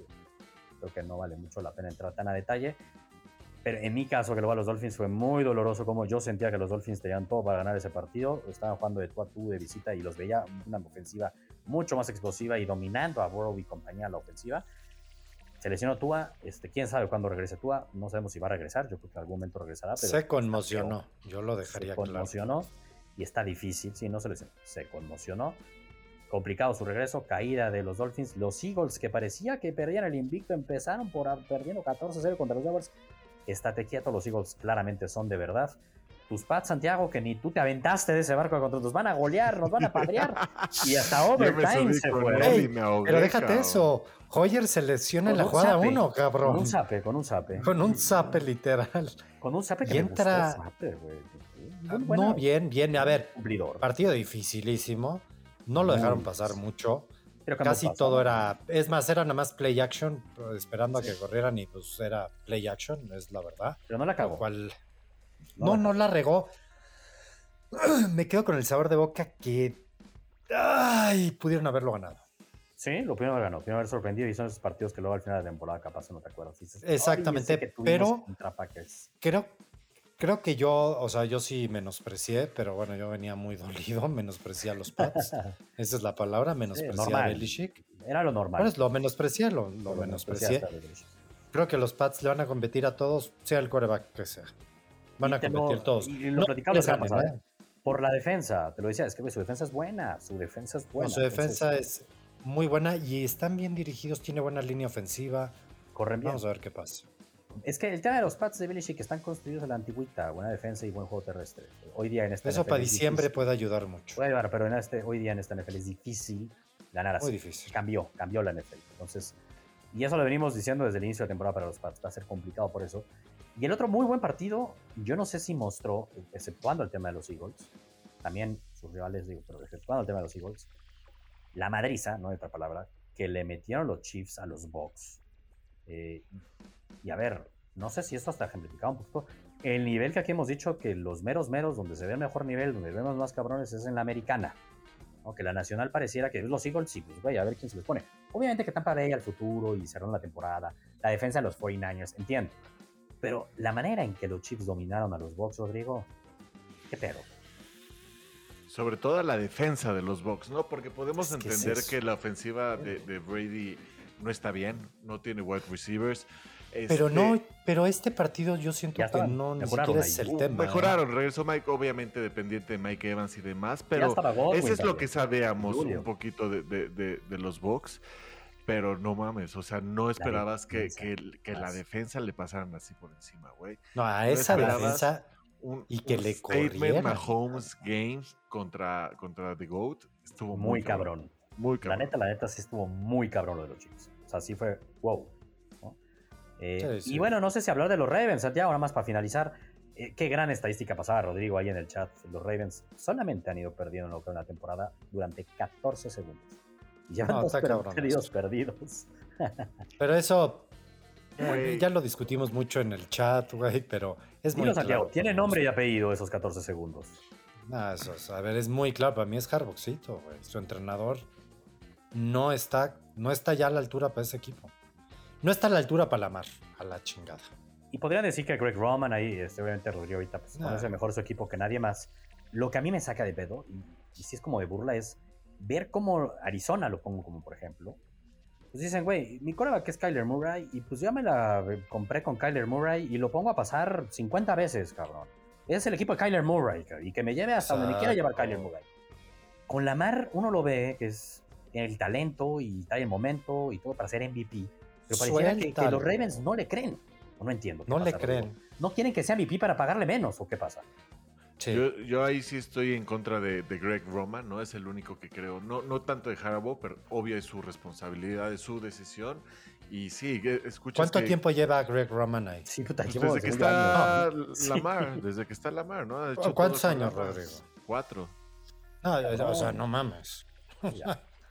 Creo que no vale mucho la pena entrar tan a detalle. Pero en mi caso, que lo va a los Dolphins, fue muy doloroso como yo sentía que los Dolphins tenían todo para ganar ese partido. Estaban jugando de tú a tú de visita y los veía una ofensiva mucho más explosiva y dominando a Burrow y compañía la ofensiva. Se lesionó Tua, este, quién sabe cuándo regrese Tua, no sabemos si va a regresar, yo creo que en algún momento regresará. Pero se conmocionó, yo lo dejaría se conmocionó y está difícil, si no se les se conmocionó. Complicado su regreso, caída de los Dolphins. Los Eagles, que parecía que perdían el invicto, empezaron por perdiendo 14-0 contra los Jaguars. Estate quieto, los Eagles claramente son de verdad. Tus Pats, Santiago, que ni tú te aventaste de ese barco contra nos van a golear, nos van a padrear. y hasta overtime se fue. pero déjate eso. Hoyer se lesiona en la jugada 1, cabrón. Con un zape, con un zape. Con un zape, literal. Con un zape que y entra... no, bien, bien. A ver, partido dificilísimo. No lo dejaron pasar mucho. Casi todo era. Es más, era nada más play action, esperando a que corrieran y pues era play action, es la verdad. Pero no la cagó. no, no, la regó. Me quedo con el sabor de boca que. Ay, pudieron haberlo ganado. Sí, lo pudieron haber ganado, pudieron haber sorprendido y son esos partidos que luego al final de temporada capaz no te acuerdas. Exactamente, pero creo, creo que yo, o sea, yo sí menosprecié, pero bueno, yo venía muy dolido, menosprecié a los Pats. Esa es la palabra, menosprecié a Belichick. Era lo normal. Pues lo menosprecié, lo, lo, menosprecié. Creo que los Pats le van a competir a todos, sea el coreback que sea. Van a competir todos. Y lo platicamos la pasada. ¿eh? Por la defensa, te lo decía, es que su defensa es buena, su defensa es buena. su defensa es muy buena y están bien dirigidos, tiene buena línea ofensiva. Corren bien. Vamos a ver qué pasa. Es que el tema de los Pats de Belichick están construidos en la antigüita, buena defensa y buen juego terrestre. Hoy día en este Eso para diciembre puede ayudar mucho. Puede ayudar, pero en este, hoy día en esta NFL es difícil ganar así. Muy difícil. Cambió, cambió la NFL. Entonces, y eso lo venimos diciendo desde el inicio de temporada para los Pats. Va a ser complicado por eso. Y el otro muy buen partido, yo no sé si mostró, exceptuando el tema de los Eagles, también sus rivales, digo, pero exceptuando el tema de los Eagles, la madriza, no hay otra palabra, que le metieron los Chiefs a los Bucks. Eh, y a ver, no sé si esto hasta ejemplificado un poco. El nivel que aquí hemos dicho que los meros meros, donde se ve el mejor nivel, donde vemos más cabrones, es en la americana. Aunque la nacional pareciera que es los Eagles, sí, pues güey, a ver quién se les pone. Obviamente que para ahí al futuro y cerraron la temporada. La defensa de los 49ers, entiendo. Pero la manera en que los Chiefs dominaron a los Bucks, Rodrigo, qué pedo. Sobre todo la defensa de los Bucks, ¿no? Porque podemos entender que la ofensiva de, Brady no está bien, no tiene wide receivers. Pero no, este pero este partido yo siento que no ni siquiera es el tema. ¿eh? Mejoraron, regresó Mike, obviamente dependiente de Mike Evans y demás, pero eso es lo que sabíamos un poquito de, de, los Bucks. Pero no mames, o sea, no esperabas que, que, la defensa le pasaran así por encima, güey. No, a esa defensa y que le corrieran. Mahomes Games contra, contra The GOAT estuvo muy, cabrón. Muy cabrón. La neta, la neta sí estuvo muy cabrón lo de los chicos. O sea, sí fue wow. Eh, y bueno, no sé si hablar de los Ravens, Santiago, nada más para finalizar. Eh, qué gran estadística pasaba Rodrigo ahí en el chat. Los Ravens solamente han ido perdiendo en lo que la temporada durante 14 segundos. Y llevan dos perdidos perdidos. Pero eso ya lo discutimos mucho en el chat, güey, pero es muy Santiago, tiene nombre y apellido esos 14 segundos. No, eso es, a ver, es muy claro. Para mí es Harboxito, güey. Su entrenador no está, no está ya a la altura para ese equipo. No está a la altura para la mar, a la chingada. Y podrían decir que Greg Roman ahí, este, obviamente Rodrigo ahorita pues, conoce mejor su equipo que nadie más. Lo que a mí me saca de pedo, y, y si es como de burla, es ver cómo Arizona, lo pongo como por ejemplo, pues dicen, güey, mi que es Kyler Murray y pues ya me la compré con Kyler Murray y lo pongo a pasar 50 veces, cabrón. Es el equipo de Kyler Murray y que me lleve hasta donde me quiera llevar Kyler Murray. Con Lamar uno lo ve que es el talento y está el momento y todo para ser MVP. Pero pareciera que, los Ravens no le creen. no entiendo. No le creen. No quieren que sea MVP para pagarle menos o qué pasa. Yo, ahí sí estoy en contra de, Greg Roman, ¿no? Es el único que creo. No, no tanto de Harbaugh, pero obvio es su responsabilidad, es su decisión. Y sí, escucha. ¿Cuánto tiempo lleva Greg Roman ahí? Sí, puta, desde que está Lamar, desde que está Lamar, ¿no? ¿Cuántos años, Rodrigo? Cuatro. No, o sea, no mames.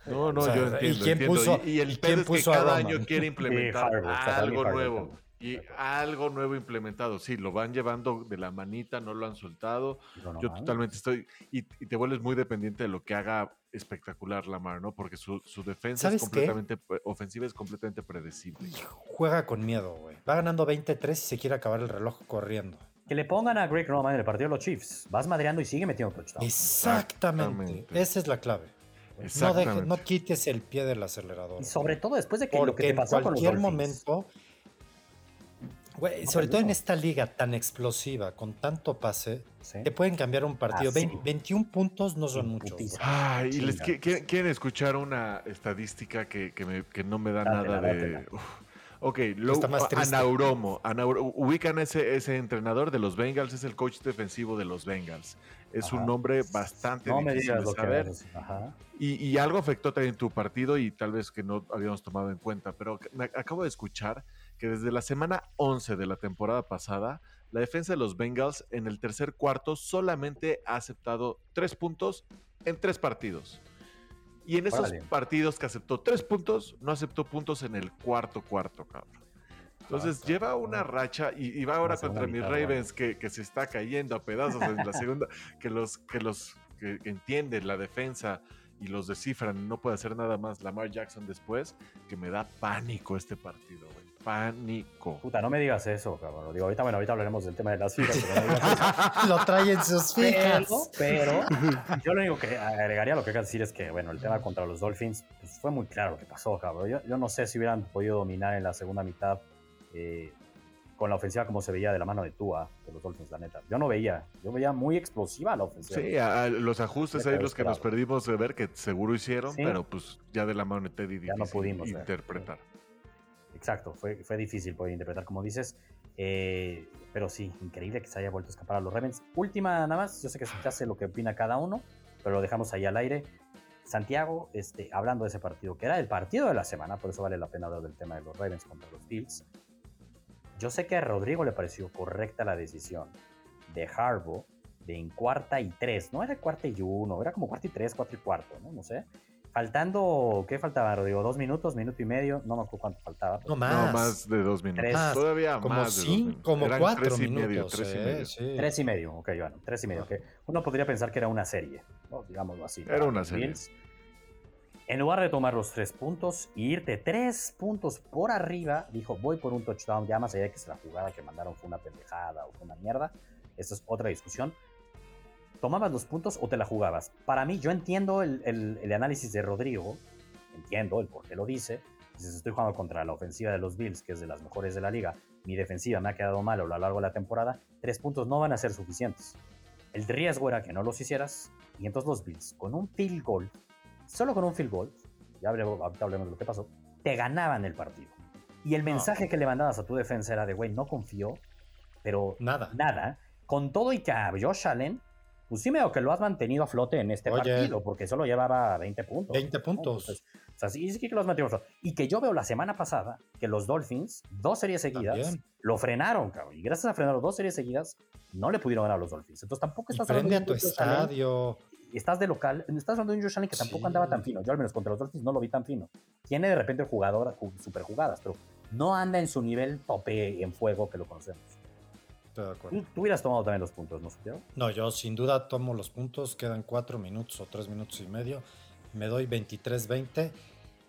No, no, yo entiendo. ¿Y quién puso, y, el ¿quién puso es que cada año quiere implementar algo nuevo. Y algo nuevo implementado. Sí, lo van llevando de la manita, no lo han soltado. Yo totalmente estoy. Y, te vuelves muy dependiente de lo que haga espectacular Lamar, ¿no? Porque su, defensa es completamente. Ofensiva es completamente predecible. Juega con miedo, güey. Va ganando 23 y se quiere acabar el reloj corriendo. Que le pongan a Greg Roman en el partido de los Chiefs. Vas madreando y sigue metiendo touchdown. Exactamente. Esa es la clave. No, no quites el pie del acelerador. Y sobre todo después de que lo que te pasó en cualquier momento sobre todo en esta liga tan explosiva, con tanto pase, te pueden cambiar un partido. 21 ah, puntos no son muchos. y les, ¿quieren escuchar una estadística que, no me da nada de... Ok, lo, Anauromo, ubican ese, ese entrenador de los Bengals, es el coach defensivo de los Bengals. Es un nombre bastante difícil de saber. Y, y, algo afectó también tu partido y tal vez que no habíamos tomado en cuenta, pero me acabo de escuchar que desde la semana 11 de la temporada pasada, la defensa de los Bengals en el tercer cuarto solamente ha aceptado tres puntos en tres partidos. Y en esos partidos que aceptó tres puntos, no aceptó puntos en el cuarto cuarto, cabrón. Entonces lleva una racha y, va ahora contra mis Ravens que, que, se está cayendo a pedazos en la segunda, que los que los que entienden la defensa y los descifran, no puede hacer nada más Lamar Jackson después, que me da pánico este partido, güey. Pánico. Puta, no me digas eso, cabrón. Digo, ahorita, bueno, ahorita hablaremos del tema de las fijas. lo traen sus fijas. Pero, yo lo único que agregaría lo que hay que decir es que, bueno, el tema contra los Dolphins pues, fue muy claro lo que pasó, cabrón. Yo, yo no sé si hubieran podido dominar en la segunda mitad eh, con la ofensiva como se veía de la mano de Tua, de los Dolphins, la neta. Yo no veía, yo veía muy explosiva la ofensiva. Sí, los ajustes ahí los que nos perdimos de ver, que seguro hicieron, pero pues ya de la mano de Teddy ya no pudimos interpretar. Exacto, fue, fue difícil poder interpretar, como dices. Eh, pero sí, increíble que se haya vuelto a escapar a los Ravens. Última nada más, yo sé que ya sé lo que opina cada uno, pero lo dejamos ahí al aire. Santiago, este, hablando de ese partido, que era el partido de la semana, por eso vale la pena hablar del tema de los Ravens contra los Bills. Yo sé que a Rodrigo le pareció correcta la decisión de Harbaugh de en cuarta y tres, no era cuarta y uno, era como cuarta y tres, cuatro y cuarto, ¿no? No sé. Faltando, ¿qué faltaba, Rodrigo? ¿Dos minutos, minuto y medio? No me acuerdo cuánto faltaba. No más. No, más de dos minutos. Todavía como más. Cinco, como cuatro tres minutos. Y medio, tres, y medio. Sí. tres y medio. ok, bueno, tres y medio. Uno podría pensar que era una serie, ¿no? digámoslo así. Era una serie. En lugar de tomar los tres puntos y irte tres puntos por arriba, dijo, voy por un touchdown, ya más allá de que la jugada que mandaron fue una pendejada o fue una mierda. Esa es otra discusión. ¿Tomabas los puntos o te la jugabas? Para mí, yo entiendo el, análisis de Rodrigo, entiendo el por qué lo dice. Si estoy jugando contra la ofensiva de los Bills, que es de las mejores de la liga, mi defensiva me ha quedado mal a lo largo de la temporada, tres puntos no van a ser suficientes. El riesgo era que no los hicieras, y entonces los Bills, con un field goal, solo con un field goal, ya hablemos, ahorita hablemos de lo que pasó, te ganaban el partido. Y el mensaje que le mandabas a tu defensa era de, güey, no confío, pero nada. Nada. Con todo y que a Josh Allen, pues sí veo que lo has mantenido a flote en este partido, porque solo llevaba 20 puntos. 20 puntos. o sea, sí, sí que lo has mantenido a flote. Y que yo veo la semana pasada que los Dolphins, dos series seguidas, lo frenaron, cabrón. Y gracias a frenar dos series seguidas, no le pudieron ganar a los Dolphins. Entonces tampoco estás hablando de tu estadio estás de local, estás hablando de un Josh Allen que tampoco andaba tan fino. Yo al menos contra los Dolphins no lo vi tan fino. Tiene de repente jugador, super jugadas, pero no anda en su nivel tope en fuego que lo conocemos. Estoy de acuerdo. ¿Tú, hubieras tomado también los puntos, ¿no, No, yo sin duda tomo los puntos. Quedan cuatro minutos o tres minutos y medio. Me doy 23-20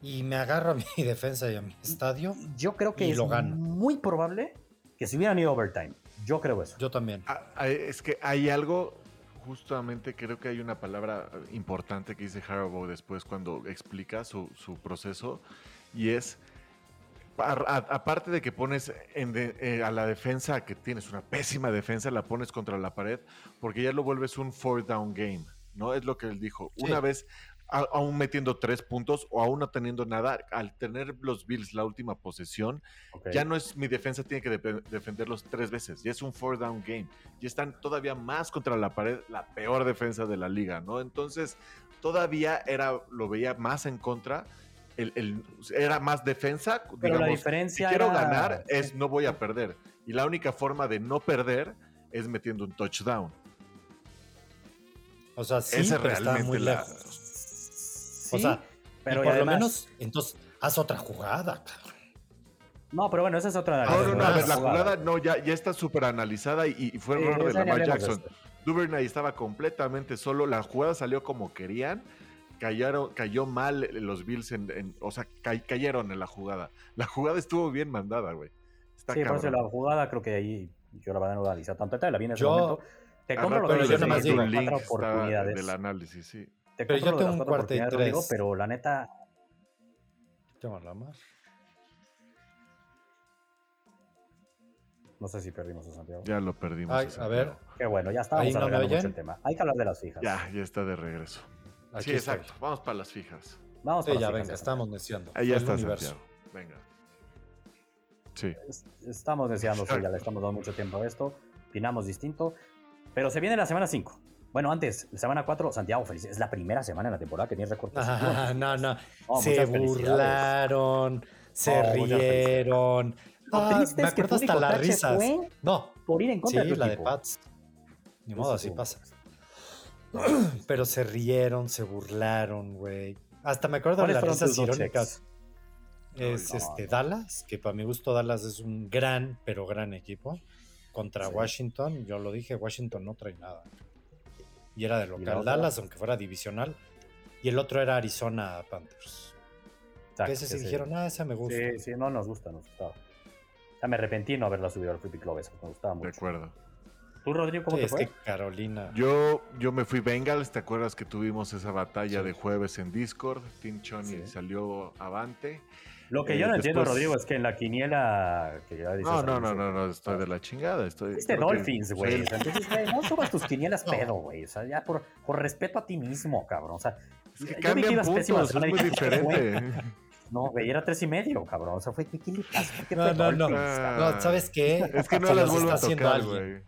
y me agarro a mi defensa y a mi estadio. Yo creo que es muy probable que si hubieran ido overtime. Yo creo eso. Yo también. Ah, es que hay algo justamente creo que hay una palabra importante que dice Harbaugh después cuando explica su, proceso y es aparte de que pones eh, a la defensa que tienes una pésima defensa la pones contra la pared porque ya lo vuelves un four down game no es lo que él dijo. Una vez aún metiendo tres puntos o aún no teniendo nada, al tener los Bills la última posesión, ya no es mi defensa tiene que defenderlos tres veces, ya es un four down game, y están todavía más contra la pared, la peor defensa de la liga, ¿no? Entonces, todavía era, lo veía más en contra. El, era más defensa, Pero la diferencia si quiero ganar es no voy a perder. Y la única forma de no perder es metiendo un touchdown. O sea, sí, pero está muy lejos o sea, pero por lo menos, entonces, haz otra jugada, cabrón. No, pero bueno, esa es otra. No, no, no, a ver, la jugada no, ya, ya está súper analizada y, fue error de Lamar Jackson. Duvernay estaba completamente solo, la jugada salió como querían, cayeron, cayó mal los Bills, en, o sea, cayeron en la jugada. La jugada estuvo bien mandada, güey. sí, por eso la jugada creo que ahí yo la voy a analizar tanto, la vi en ese momento. Te compro lo que yo nada más digo, un link del análisis, sí pero yo tengo un cuarto y tres. pero la neta. la más. No sé si perdimos a Santiago. Ya lo perdimos. a, ver. Qué bueno, ya estábamos hablando mucho el tema. Hay que hablar de las fijas. Ya, ya está de regreso. sí, exacto. Vamos para las fijas. Vamos para ya, venga, estamos deseando. Ahí ya está Santiago. Venga. Sí. Estamos deseando, sí, ya le estamos dando mucho tiempo a esto. Opinamos distinto. Pero se viene la semana 5. Bueno, antes, semana 4, Santiago, feliz. Es la primera semana en la temporada que tienes récord ah, no, no. se burlaron, se rieron. Ah, me acuerdo hasta las risas. No. Por ir en contra sí, la de Pats. Ni modo, así pasa. Pero se rieron, se burlaron, güey. Hasta me acuerdo de las risas irónicas. Es este Dallas, que para mi gusto Dallas es un gran, pero gran equipo. Contra Washington, yo lo dije, Washington no trae nada. Y era de local Dallas, aunque fuera divisional. Y el otro era Arizona Panthers. que ese sí dijeron, ah, esa me gusta. Sí, sí, no nos gusta, nos gustaba. Ya me arrepentí no haberla subido al Free Club, esa me gustaba mucho. De acuerdo. ¿Tú, Rodrigo, cómo te fue? Es que Carolina. Yo, yo me fui Bengals, ¿te acuerdas que tuvimos esa batalla de jueves en Discord? Tim Choni salió avante. Lo que yo no entiendo, Rodrigo, es que en la quiniela. Que ya no, no, no, no, no, estoy de la chingada. Estoy, este Dolphins, güey. entonces, güey, no subas tus quinielas pedo, güey. O sea, ya por, por respeto a ti mismo, cabrón. O sea, es que cambian puntos, es muy diferente. No, güey, era tres y medio, cabrón. O sea, fue, ¿qué, qué le pasa? no, no, no, no. ¿Sabes qué? Es que no las vuelvo a tocar, güey.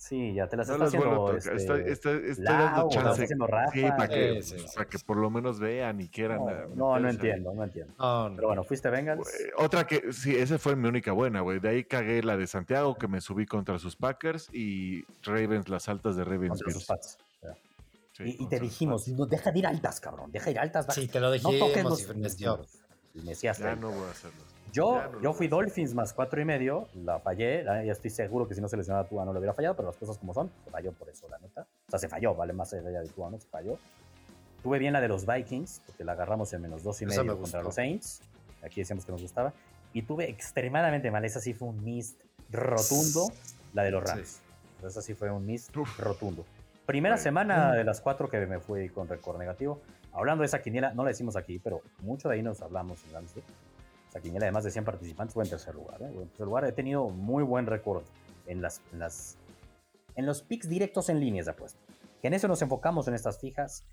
Sí, ya te las está haciendo. Este, estoy, estoy, estoy dando chance. Sí, para que, para que por lo menos vean y quieran. No, no, entiendo, no entiendo. Pero bueno, fuiste Bengals. Otra que, sí, esa fue mi única buena, güey. De ahí cagué la de Santiago, que me subí contra sus Packers y Ravens, las altas de Ravens. Contra sus Pats. y, te dijimos, no, deja de ir altas, cabrón. Deja de ir altas. Sí, te lo dijimos. No toques los, y me decías, ya no voy a hacerlo. Yo, yo fui Dolphins más cuatro y medio, la fallé, ya estoy seguro que si no se lesionaba Tua no lo hubiera fallado, pero las cosas como son, se falló por eso, la neta. O sea, se falló, vale más allá de Tua, ¿no? Se falló. Tuve bien la de los Vikings, porque la agarramos en menos dos y medio contra los Saints. Aquí decíamos que nos gustaba. Y tuve extremadamente mal, esa sí fue un mist rotundo, la de los Rams. Esa sí fue un mist rotundo. Primera semana de las cuatro que me fui con récord negativo. Hablando de esa quiniela, no la decimos aquí, pero mucho de ahí nos hablamos en Sea, quiniela además de 100 participantes fue en tercer lugar. ¿eh? En tercer lugar he tenido muy buen récord en, las, en, las, en los picks directos en líneas de apuesta. Que en eso nos enfocamos en estas fijas.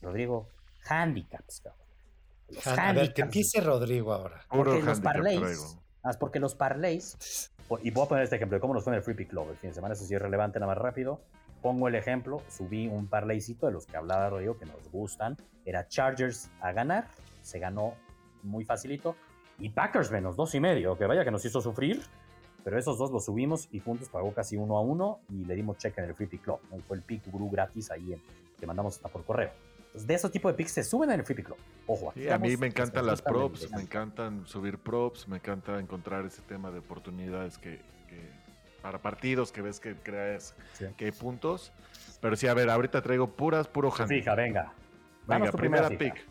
Rodrigo, handicaps, cabrón. a ver, que empiece Rodrigo ahora. Porque los parlays, ah, porque los parlays, y voy a poner este ejemplo de cómo nos fue en el Free Pick Club el fin de semana, eso sí es relevante nada más rápido. Pongo el ejemplo, subí un parlaycito de los que hablaba Rodrigo que nos gustan. Era Chargers a ganar, se ganó muy facilito. Y Packers menos dos y medio, que vaya que nos hizo sufrir. Pero esos dos los subimos y juntos pagó casi uno a uno y le dimos check en el Free Pick Club. Fue el pick guru gratis ahí en, que mandamos hasta por correo. Entonces, de ese tipo de picks se suben en el Free Pick Club. Ojo, aquí a mí me encantan las props, me encantan subir props, me encanta encontrar ese tema de oportunidades que, para partidos que ves que creas que hay puntos. Pero sí, a ver, ahorita traigo puras, puro hand. Fija, venga. Venga, primera pick.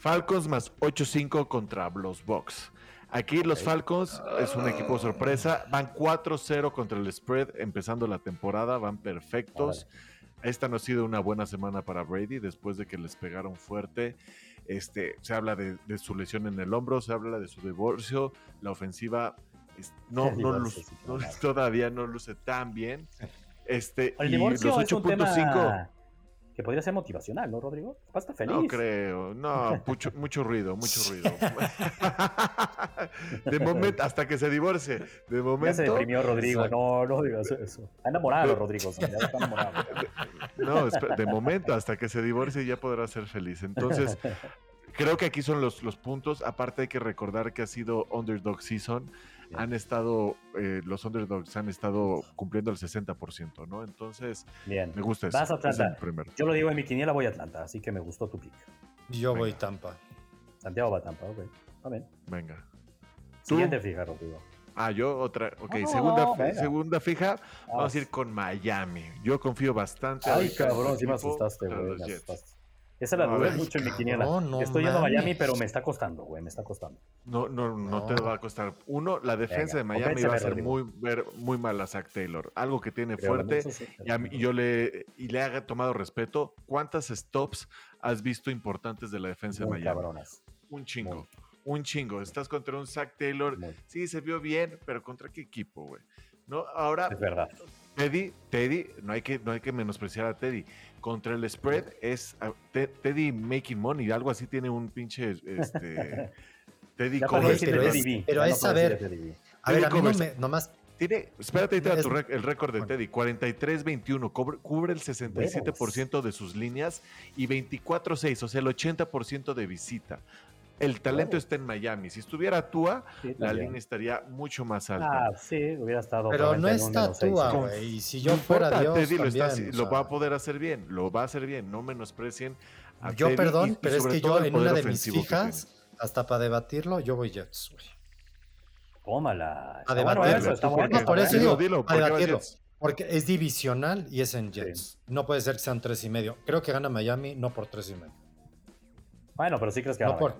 Falcons más 8-5 contra los Bucks. Aquí los Falcons es un equipo sorpresa. Van 4-0 contra el spread empezando la temporada. Van perfectos. Esta no ha sido una buena semana para Brady después de que les pegaron fuerte. Este, se habla de, su lesión en el hombro, se habla de su divorcio. La ofensiva no, todavía no luce tan bien. Este, el divorcio los 8.5 que podría ser motivacional, ¿no, Rodrigo? Está feliz. No creo, no, mucho, mucho ruido, mucho ruido. de momento, hasta que se divorcie, de momento. Ya se deprimió Rodrigo, no, no digas eso. Está enamorado Rodrigo, ya está enamorado. No, de momento, hasta que se divorcie ya podrá ser feliz. Entonces, creo que aquí son los, los puntos. Aparte hay que recordar que ha sido Underdog Season han estado, eh, los underdogs han estado cumpliendo el 60%, ¿no? Entonces, Bien. me gusta eso. Vas a Atlanta. Yo lo digo en mi quiniela, voy a Atlanta, así que me gustó tu pick. Yo voy Tampa. Santiago va a Tampa, ok. Amén. Venga. Siguiente fija, Rodrigo. Ah, yo otra. Ok, segunda, segunda fija. Vamos a ir con Miami. Yo confío bastante. Ay, cabrón, sí me asustaste, güey. Esa la dudé mucho en mi quiniela. Estoy yendo a Miami, pero me está costando, güey, me está costando. No, no, no, te va a costar. Uno, la defensa de Miami va a ser muy, ver, muy mal a Zach Taylor. Algo que tiene fuerte. y, yo le, y le haga tomado respeto. ¿Cuántas stops has visto importantes de la defensa de Miami? Un chingo. Un chingo. Estás contra un Zach Taylor. Sí, se vio bien, pero ¿contra qué equipo, güey? No, ahora. Es verdad. Teddy, Teddy, no hay que, no hay que menospreciar a Teddy contra el spread es ah, Teddy Making Money, algo así tiene un pinche este, Teddy Pero, es, pero es saber. A ver, a mí no me, nomás. Tiene, espérate, ahí te tu el récord de Teddy, 43-21, cubre, cubre, el 67% de sus líneas y 24-6, o sea, el 80% de visita. El talento está en Miami. Si estuviera Tua, la línea estaría mucho más alta. Ah, sí, hubiera estado. Pero no está Tua, güey. Y si yo fuera Dios, lo, va a poder hacer bien. Lo va a hacer bien. No menosprecien. A yo, perdón, pero es que yo en una de mis fijas, hasta para debatirlo, yo voy Jets, güey. Tómala. A debatirlo. por eso digo, a debatirlo. Porque es divisional y es en Jets. No puede ser que sean tres y medio. Creo que gana Miami, no por tres y medio. Bueno, pero sí crees que no por...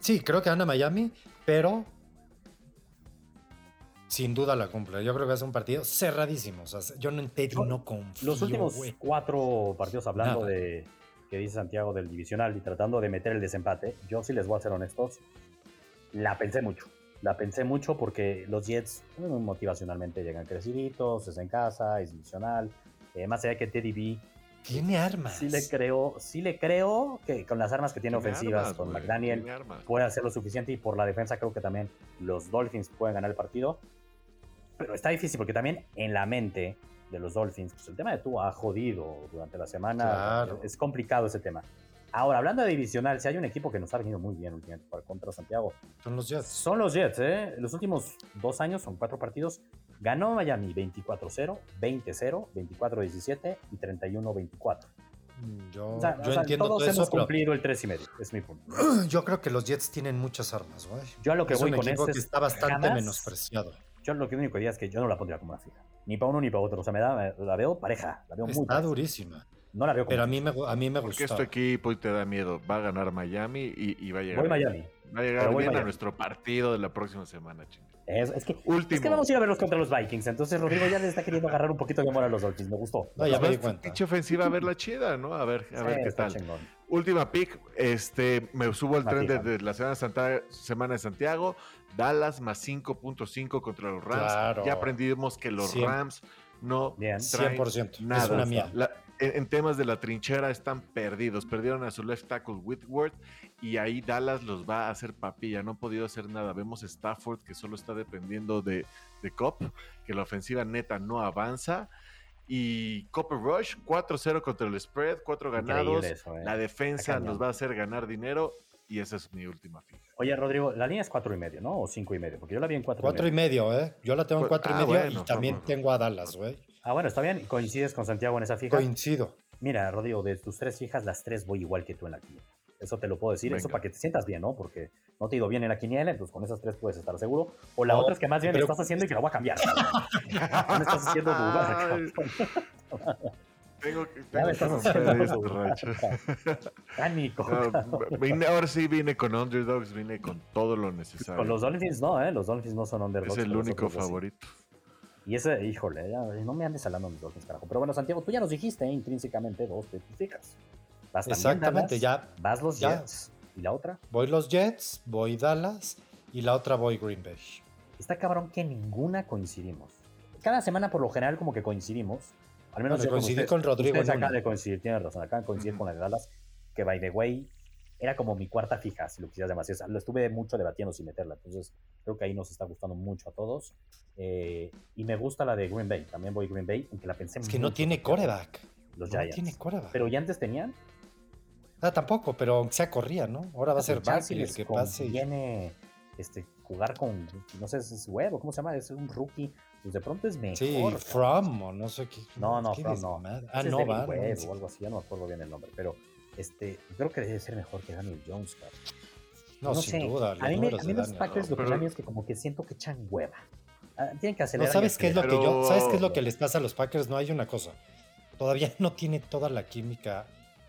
Sí, creo que gana Miami, pero sin duda la cumple. Yo creo que es un partido cerradísimo. O sea, yo no confío. Los últimos cuatro partidos hablando de que dice Santiago del divisional y tratando de meter el desempate, yo sí les voy a ser honestos, la pensé mucho. La pensé mucho porque los Jets motivacionalmente llegan creciditos, es en casa, es divisional. Eh, más allá que Teddy B tiene armas. Sí le creo, sí le creo que con las armas que tiene, ofensivas, con McDaniel, puede hacer lo suficiente y por la defensa creo que también los Dolphins pueden ganar el partido. Pero está difícil porque también en la mente de los Dolphins, pues el tema de tú ha jodido durante la semana. Es complicado ese tema. Ahora, hablando de divisional, si hay un equipo que nos ha venido muy bien últimamente para contra Santiago. Son los Jets. Son los Jets, ¿eh? Los últimos dos años, son cuatro partidos, Ganó Miami 24-0, 20-0, 24-17 y 31-24. Mm, yo, yo entiendo todos todo hemos cumplido el 3 y medio, es mi punto. Yo creo que los Jets tienen muchas armas, güey. Yo a lo que es voy un con equipo que está bastante menospreciado. Yo lo que único que diría es que yo no la pondría como una fija. Ni para uno ni para otro. O sea, me da, la veo pareja. La veo muy Está durísima. No la veo como Pero a mí me, a mí me gusta. Porque este equipo te da miedo. Va a ganar Miami y, va a llegar. Voy Miami. Va a llegar bien a nuestro partido de la próxima semana, chingada. Es, que, es, que, vamos a ir a verlos contra los Vikings. Entonces Rodrigo ya le está queriendo agarrar un poquito de amor a los Dolphins. Me gustó. No, ya me di cuenta. ofensiva a ver la chida, ¿no? A ver, a ver qué tal. Última pick. Este, me subo al tren de, la semana de, Santiago. Dallas más 5.5 contra los Rams. Ya aprendimos que los Rams no Bien. 100%. Nada. Es una mía en, temas de la trinchera están perdidos. Perdieron a su left tackle Whitworth y ahí Dallas los va a hacer papilla. No ha podido hacer nada. Vemos Stafford que solo está dependiendo de, de Cop, que la ofensiva neta no avanza. Y Copper Rush, 4-0 contra el spread, 4 ganados. ¿eh? La defensa nos va a hacer ganar dinero y esa es mi última fija. Oye, Rodrigo, la línea es 4 y medio, ¿no? O 5 y medio, porque yo la vi en 4 4 y medio, ¿eh? Yo la tengo en 4 pues, y ah, medio y también tengo a Dallas, güey. Ah, bueno, está bien. ¿Coincides con Santiago en esa fija? Coincido. Mira, Rodrigo, de tus tres fijas, las tres voy igual que tú en la quiniela. Eso te lo puedo decir, eso para que te sientas bien, ¿no? Porque no te ha ido bien en la quiniela, entonces con esas tres puedes estar seguro. O la otra es que más bien lo estás haciendo y que la voy a cambiar. me estás haciendo dudar. Tengo que. Tengo no, ahora sí vine con underdogs, vine con todo lo necesario. Con los Dolphins no, ¿eh? Los Dolphins no son underdogs. Es el único favorito. Y ese, híjole, no me andes hablando mis Dolphins, carajo. Pero bueno, Santiago, tú ya nos dijiste ¿eh? intrínsecamente dos de tus fijas. Vas Exactamente, ya. Vas los Jets. ¿Y la otra? Voy los Jets, voy Dallas y la otra voy Green Bay. Está cabrón que ninguna coincidimos. Cada semana por lo general como que coincidimos. Al menos bueno, coincidí con Rodrigo. Ustedes acá de coincidir, tienes razón, acá de coincidir con la de Dallas, que by the way era como mi cuarta fija, si lo quisieras llamar así. lo estuve mucho debatiendo sin meterla. Entonces, creo que ahí nos está gustando mucho a todos. Eh, y me gusta la de Green Bay. También voy Green Bay, aunque la pensé Es que no tiene coreback. Los no tiene coreback. Pero ya antes tenían. Ah, tampoco, pero se corría, ¿no? Ahora va a ser Barkley el que pase. Viene este, jugar con, no sé, es huevo, ¿cómo se llama? Es un rookie. Pues de pronto es mejor. Sí, From, o no sé qué. No, no, From no. Ah, no, va. o algo así, ya no me acuerdo bien el nombre, pero este, creo que debe ser mejor que Daniel Jones, No, sin duda. A mí, me, a mí los Packers lo que pero... es que como que siento que echan hueva. Ah, tienen que acelerar. No, ¿sabes qué es lo que yo, ¿sabes qué es lo que les pasa a los Packers? No hay una cosa. Todavía no tiene toda la química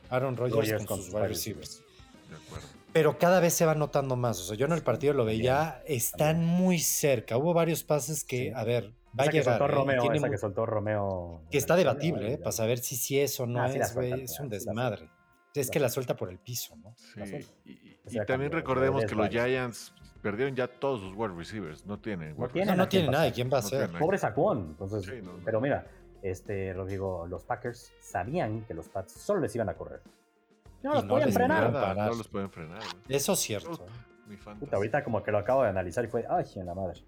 Aaron Rodgers con, sus wide receivers. De acuerdo. Pero cada vez se va notando más. O sea, yo en el partido lo veía, están muy cerca. Hubo varios pases que, a ver, va a llegar. Que Romeo, esa que soltó Romeo. Que está debatible, ¿eh? Para saber si sí es o no ah, es, güey. Es un desmadre. Es que la suelta por el piso, ¿no? Sí. Y, también recordemos que los Giants perdieron ya todos sus wide receivers. No tienen. No, tienen, no, tiene nada. ¿Quién va a ser? Pobre Sacón. Entonces, pero mira, este, Rodrigo, los Packers sabían que los Pats solo les iban a correr. No los pueden frenar. no los pueden frenar. Eso es cierto. ahorita como que lo acabo de analizar y fue, ay, en la madre.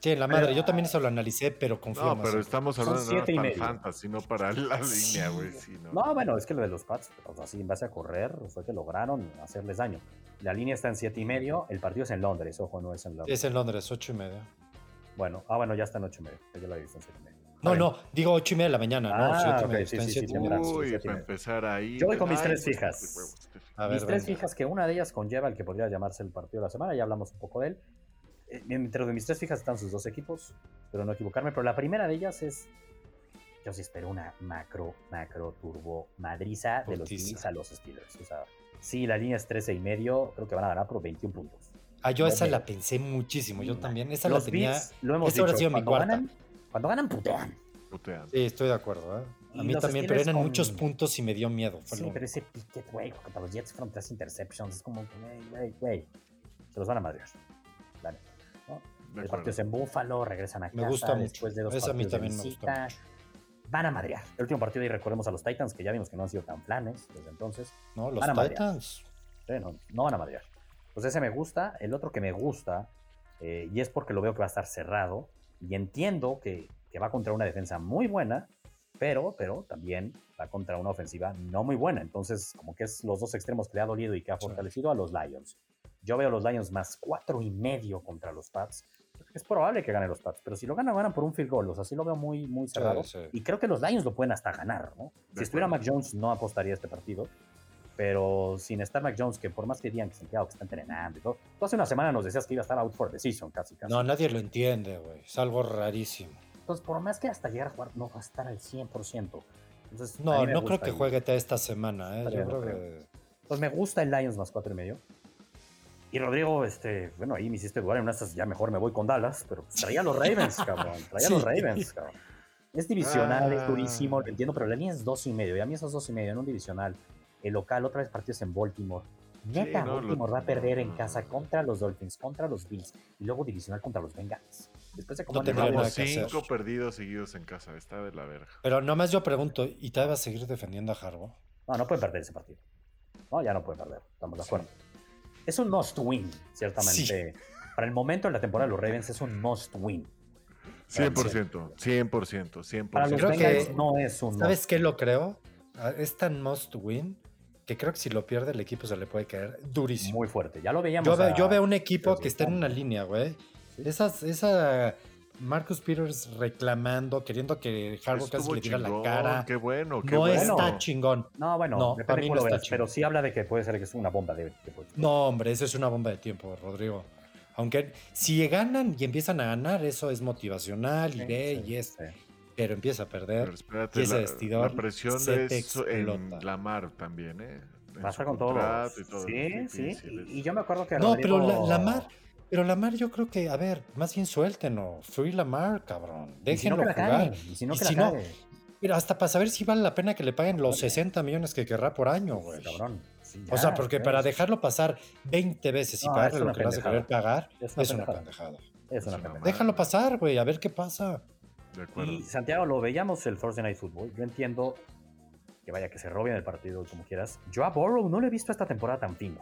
Sí, en la madre. Yo también eso lo analicé, pero confío No, pero estamos hablando de para fantasy, no para la línea, güey. no. bueno, es que lo de los Pats, así en base a correr, fue que lograron hacerles daño. La línea está en siete y medio, el partido es en Londres, ojo, no es en Londres. Es en Londres, ocho y medio. Bueno, ah, bueno, ya está en ocho y medio. Yo la he visto en siete y medio. No, no, digo ocho y media de la mañana, no, ah, siete y medio. Sí, sí, sí, Uy, para empezar ahí. Yo voy con mis tres fijas. mis tres fijas, que una de ellas conlleva el que podría llamarse el partido de la semana, ya hablamos un poco de él. Eh, dentro de mis tres fijas están sus dos equipos, pero no equivocarme. Pero la primera de ellas es. Yo sí espero una macro, macro turbo madriza de los Bills a los Steelers. O sea, sí, la línea es 13 y medio. Creo que van a ganar por 21 puntos. Ah, yo esa la pensé muchísimo. Yo también. Esa los la tenía. lo hemos dicho, cuando Ganan, cuando ganan, putean. putean. Sí, estoy de acuerdo. ¿eh? A mí también, pero eran muchos puntos y me dio miedo. sí, pero ese piquet, güey, para los Jets fueron tres interceptions. Es como, güey, güey, se los van a madrear. Dale. El partido es en Búfalo, regresan a casa me gusta después de dos partidos a mí también me Van a madrear. El último partido y recordemos a los Titans, que ya vimos que no han sido tan planes desde entonces. No, los Titans. no, van a madrear. Pues ese me gusta. El otro que me gusta, eh, y es porque lo veo que va a estar cerrado, y entiendo que, que va contra una defensa muy buena, pero, pero también va contra una ofensiva no muy buena. Entonces, como que es los dos extremos que le ha dolido y que ha fortalecido a los Lions. Yo veo a los Lions más cuatro y medio contra los Pats es probable que gane los Pats, pero si lo ganan, ganan por un field goal. O sea, sí lo veo muy, muy cerrado. Y creo que los Lions lo pueden hasta ganar, ¿no? si estuviera Mac Jones, no apostaría este partido. Pero sin estar Mac Jones, que por más que digan que Santiago que está entrenando y todo, tú hace una semana nos decías que iba a estar out for the season casi. casi. No, nadie lo entiende, güey. Es algo rarísimo. Entonces, por más que hasta llegar a jugar, no va a estar al 100%. Entonces, no, no creo que juegue esta semana, ¿eh? Yo creo que... Pues me gusta el Lions más cuatro y medio. Y Rodrigo, este, bueno, ahí me hiciste dudar en una ya mejor me voy con Dallas, pero pues, traía los Ravens, cabrón. Traía a los Ravens, cabrón. Es divisional, es durísimo, lo ah. entiendo, pero la línea es dos y medio. Y a mí esos dos y medio en un divisional. El local, otra vez partidos en Baltimore. Neta, Baltimore va a perder en casa contra los Dolphins, contra los Bills y luego divisional contra los Bengals. Después de como no cinco perdidos seguidos en casa, está de la verga. Pero nomás yo pregunto, ¿y te vas a seguir defendiendo a Harbaugh? No, no puede perder ese partido. No, ya no puede perder, estamos de acuerdo es un must win, ciertamente. Para el momento en la temporada de los Ravens es un must win. 100%, 100%, 100%. Para los Bengals no es un ¿Sabes qué lo creo? Ah, es tan must win que creo que si lo pierde el equipo se le puede caer durísimo. Muy fuerte, ya lo veíamos. Yo, veo, un equipo que está en una línea, güey. Esas, esa Marcus Peters reclamando, queriendo que Harbaugh casi le diga la cara. Qué bueno, qué no bueno. está chingón. No, bueno, no, para mí no está chingón. Pero sí habla de que puede ser que es una bomba de tiempo. No, hombre, eso es una bomba de tiempo, Rodrigo. Aunque si ganan y empiezan a ganar, eso es motivacional y ve y es. Pero empieza a perder. y ese la, vestidor la presión es en la mar también, ¿eh? Pasa con todos. Sí, sí. Y, yo me acuerdo que. No, pero la, la mar pero Lamar, yo creo que, a ver, más bien suéltenlo. Free Lamar, cabrón. Déjenlo jugar. Y si no, que la Mira, hasta para saber si vale la pena que le paguen los 60 millones que querrá por año, güey. Cabrón. o sea, porque para dejarlo pasar 20 veces y pagarle lo que vas a querer pagar, es una, pendejada. Es una pendejada. Déjalo pasar, güey, a ver qué pasa. De acuerdo. Y Santiago, lo veíamos el Thursday Night Football. Yo entiendo que vaya que se roben el partido como quieras. Yo a Borrow no lo he visto esta temporada tan fino.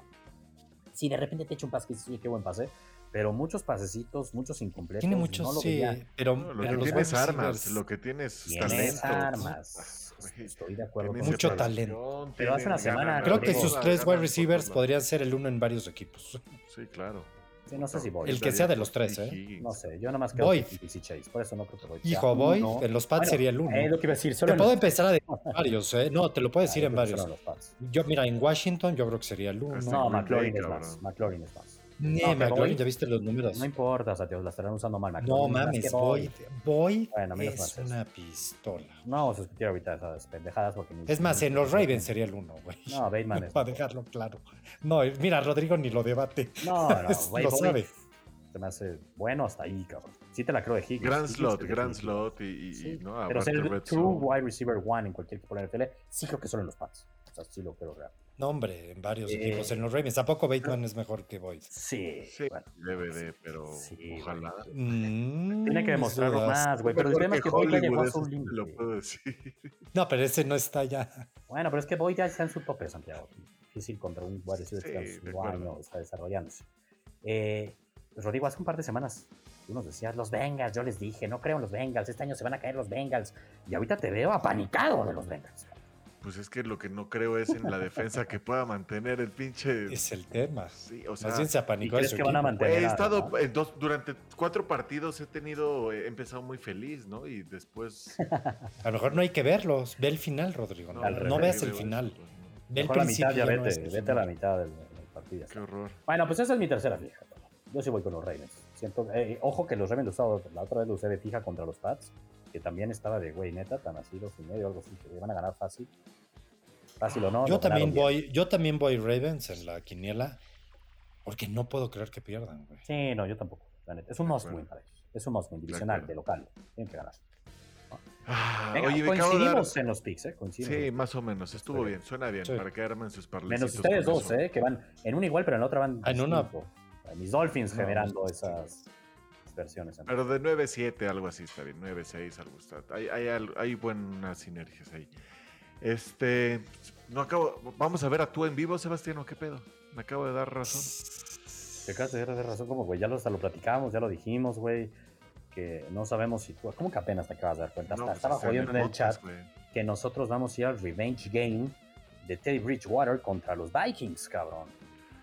Si de repente te echa un pase, sí, qué buen pase pero muchos pasecitos, muchos incompletos. Tiene muchos, sí, pero, lo que tienes armas, lo que tienes, tienes armas. Estoy de acuerdo. Mucho talento. Pero hace una semana. Creo que sus tres wide receivers podrían ser el uno en varios equipos. Sí, claro. Sí, no sé si voy. El que sea de los tres, ¿eh? No sé, yo nada más creo que Chase, por eso no creo que voy. Hijo, voy, en los pads sería el uno. Eh, lo que iba a decir, solo te puedo empezar a decir varios, ¿eh? No, te lo puedo decir en varios. Yo, mira, en Washington yo creo que sería el uno. No, McLaurin es más. McLaurin es más. No, ya viste los números. No importa, o sea, la estarán usando mal. No mames, voy, voy es una pistola. No vamos a discutir ahorita esas pendejadas porque... Es más, en los Ravens sería el uno, güey. No, Bateman es... Para dejarlo claro. No, mira, Rodrigo ni lo debate. No, no, güey, lo sabe. Se me hace bueno hasta ahí, cabrón. Sí te la creo de Higgins. Grand slot, grand slot y, no, Pero ser el true wide receiver one en cualquier equipo de la NFL, sí creo que solo en los Pats. O sea, sí lo creo real. No, hombre, en varios equipos. En los Ravens. ¿A poco Bateman es mejor que Boyd? Sí. sí bueno. Debe de, pero ojalá. Mm, Tiene que demostrarlo más, güey. Pero el problema es que Boyd ya llegó a su límite. Lo puedo decir. No, pero ese no está ya. Bueno, pero es que Boyd ya está en su tope, Santiago. Difícil contra un receiver que está desarrollándose. Eh, Rodrigo, hace un par de semanas Tú nos decías, los Bengals, yo les dije, no creo en los Bengals, este año se van a caer los Bengals. Y ahorita te veo apanicado de los Bengals. Pues es que lo que no creo es en la defensa que pueda mantener el pinche. Es el tema. Sí, o sea. Más bien se apanicó que van a mantener? He estado en dos, durante cuatro partidos, he tenido, he empezado muy feliz, ¿no? Y después. A lo mejor no hay que verlos. Ve el final, Rodrigo. No, veas el final. Ve el principio. Ya vete, vete a la mitad del, partido. Qué horror. Bueno, pues esa es mi tercera fija. Yo sí voy con los Ravens. Siento, eh, ojo que los Ravens la otra vez lo usé de fija contra los Pats, que también estaba de güey, neta, tan así dos y medio, algo así, que van a ganar fácil. Fácil o no. Yo también voy, yo también voy Ravens en la quiniela, porque no puedo creer que pierdan, güey. Sí, no, yo tampoco. Es un must win para ellos. Es un must win divisional, de local. Tienen que ganar. Ah, oye, coincidimos en los picks, ¿eh? Sí, más o menos. Estuvo bien, suena bien para que armen sus parlecitos. Menos ustedes dos, ¿eh? Que van en un igual, pero en la otra van. En una. Mis Dolphins generando esas versiones. Pero de 9-7, algo así está bien. 9-6, algo está. Hay, hay, hay buenas sinergias ahí. Este, no acabo. Vamos a ver a tú en vivo, Sebastián, ¿o qué pedo? Me acabo de dar razón. Te acabas de dar razón, como, güey, ya lo, hasta lo platicamos, ya lo dijimos, güey. Que no sabemos si tú. ¿Cómo que apenas te acabas de dar cuenta? Pues, estaba jodiendo en el chat que nosotros vamos a ir al Revenge Game de Teddy Bridgewater contra los Vikings, cabrón.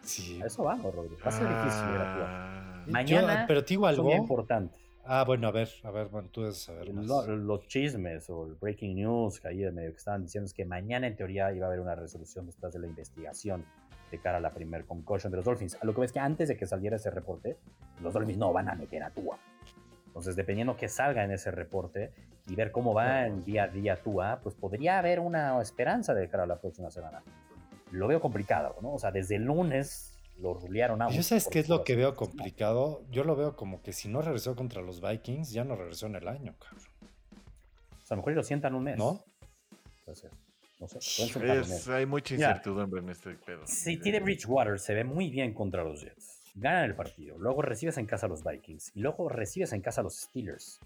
Sí. eso vamos, Rodrigo. Va a ser difícil, ah. Mañana. pero te digo algo. Muy importante. Ah, bueno, a ver, a ver, bueno, tú debes saber más. los chismes o el breaking news que ahí medio que estaban diciendo es que mañana en teoría iba a haber una resolución después de la investigación de cara a la primer concussion de los Dolphins. A lo que ves que antes de que saliera ese reporte, los Dolphins no van a meter a Tua. Entonces, dependiendo que salga en ese reporte y ver cómo va en día a día Tua, pues podría haber una esperanza de cara a la próxima semana. Lo veo complicado, ¿no? O sea, desde el lunes lo rulearon a ¿Yo sabes qué es lo que veo complicado? Yo lo veo como que si no regresó contra los Vikings, ya no regresó en el año, cabrón. O sea, a lo mejor lo sientan un mes. ¿No? No sé. hay mucha incertidumbre en este pedo. Si tiene Bridgewater se ve muy bien contra los Jets. Ganan el partido. Luego recibes en casa a los Vikings. Y luego recibes en casa a los Steelers.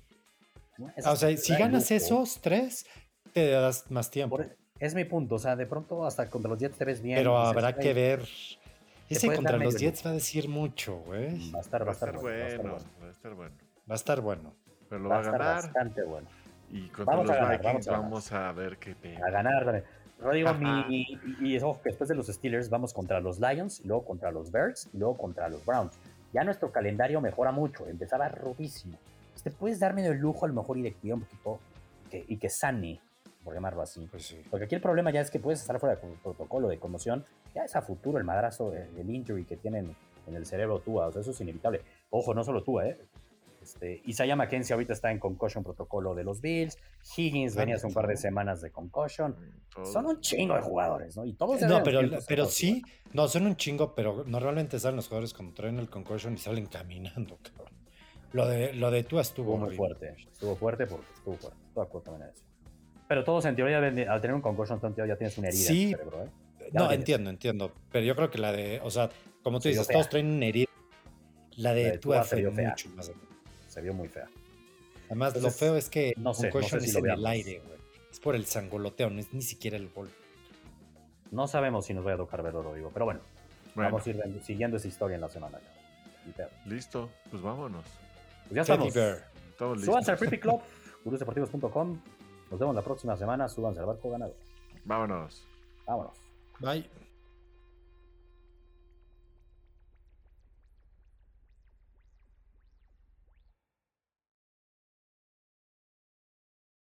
Ah, o sea, si ganas esos tres, te das más tiempo. E, es mi punto. O sea, de pronto hasta contra los Jets te ves bien. Pero habrá que ver ese contra los Jets va a decir mucho, güey. Va a estar, va a estar, bueno, Va a estar bueno. Va a estar bueno. Pero lo va, a ganar. bastante bueno. Y contra los Vikings vamos a, ver qué pedo. A ganar también. Rodrigo, mi, y, eso que después de los Steelers vamos contra los Lions, y luego contra los Bears, y luego contra los Browns. Ya nuestro calendario mejora mucho, empezaba rudísimo. Te puedes darme el lujo a lo mejor y de un poquito que, y que sane por llamarlo así. Pues Porque aquí el problema ya es que puedes estar fuera del protocolo de conmoción, ya es a futuro el madrazo, el injury que tienen en el cerebro Tua, o sea, eso es inevitable. Ojo, no solo Tua, ¿eh? Este, Isaiah McKenzie ahorita está en concussion protocolo de los Bills. Higgins venía hace un par de semanas de concussion. Son un chingo de jugadores, ¿no? Y todos No, pero, pero sí, no, son un chingo, pero normalmente salen los jugadores cuando traen el concussion y salen caminando, cabrón. Lo de, lo de Tua estuvo, muy fuerte. Estuvo fuerte porque estuvo fuerte. Todo acuerdo también eso. Pero todos en teoría, al tener un concussion, ya tienes una herida sí, en el cerebro, ¿eh? No, entiendo, entiendo. Pero yo creo que la de, o sea, como tú dices, todos traen una herida. La de, tu se vio mucho más. Se vio muy fea. Además, lo feo es que no sé, no sé si es en el aire, güey. Es por el sangoloteo, no es ni siquiera el gol. No sabemos si nos va a tocar verlo, lo digo. Pero bueno, vamos a ir siguiendo esa historia en la semana. Listo, pues vámonos. Pues ya estamos. estamos Súbanse al Creepy Club, gurusdeportivos.com. Nos vemos la próxima semana. Súbanse al barco ganador. Vámonos. Vámonos. Bye.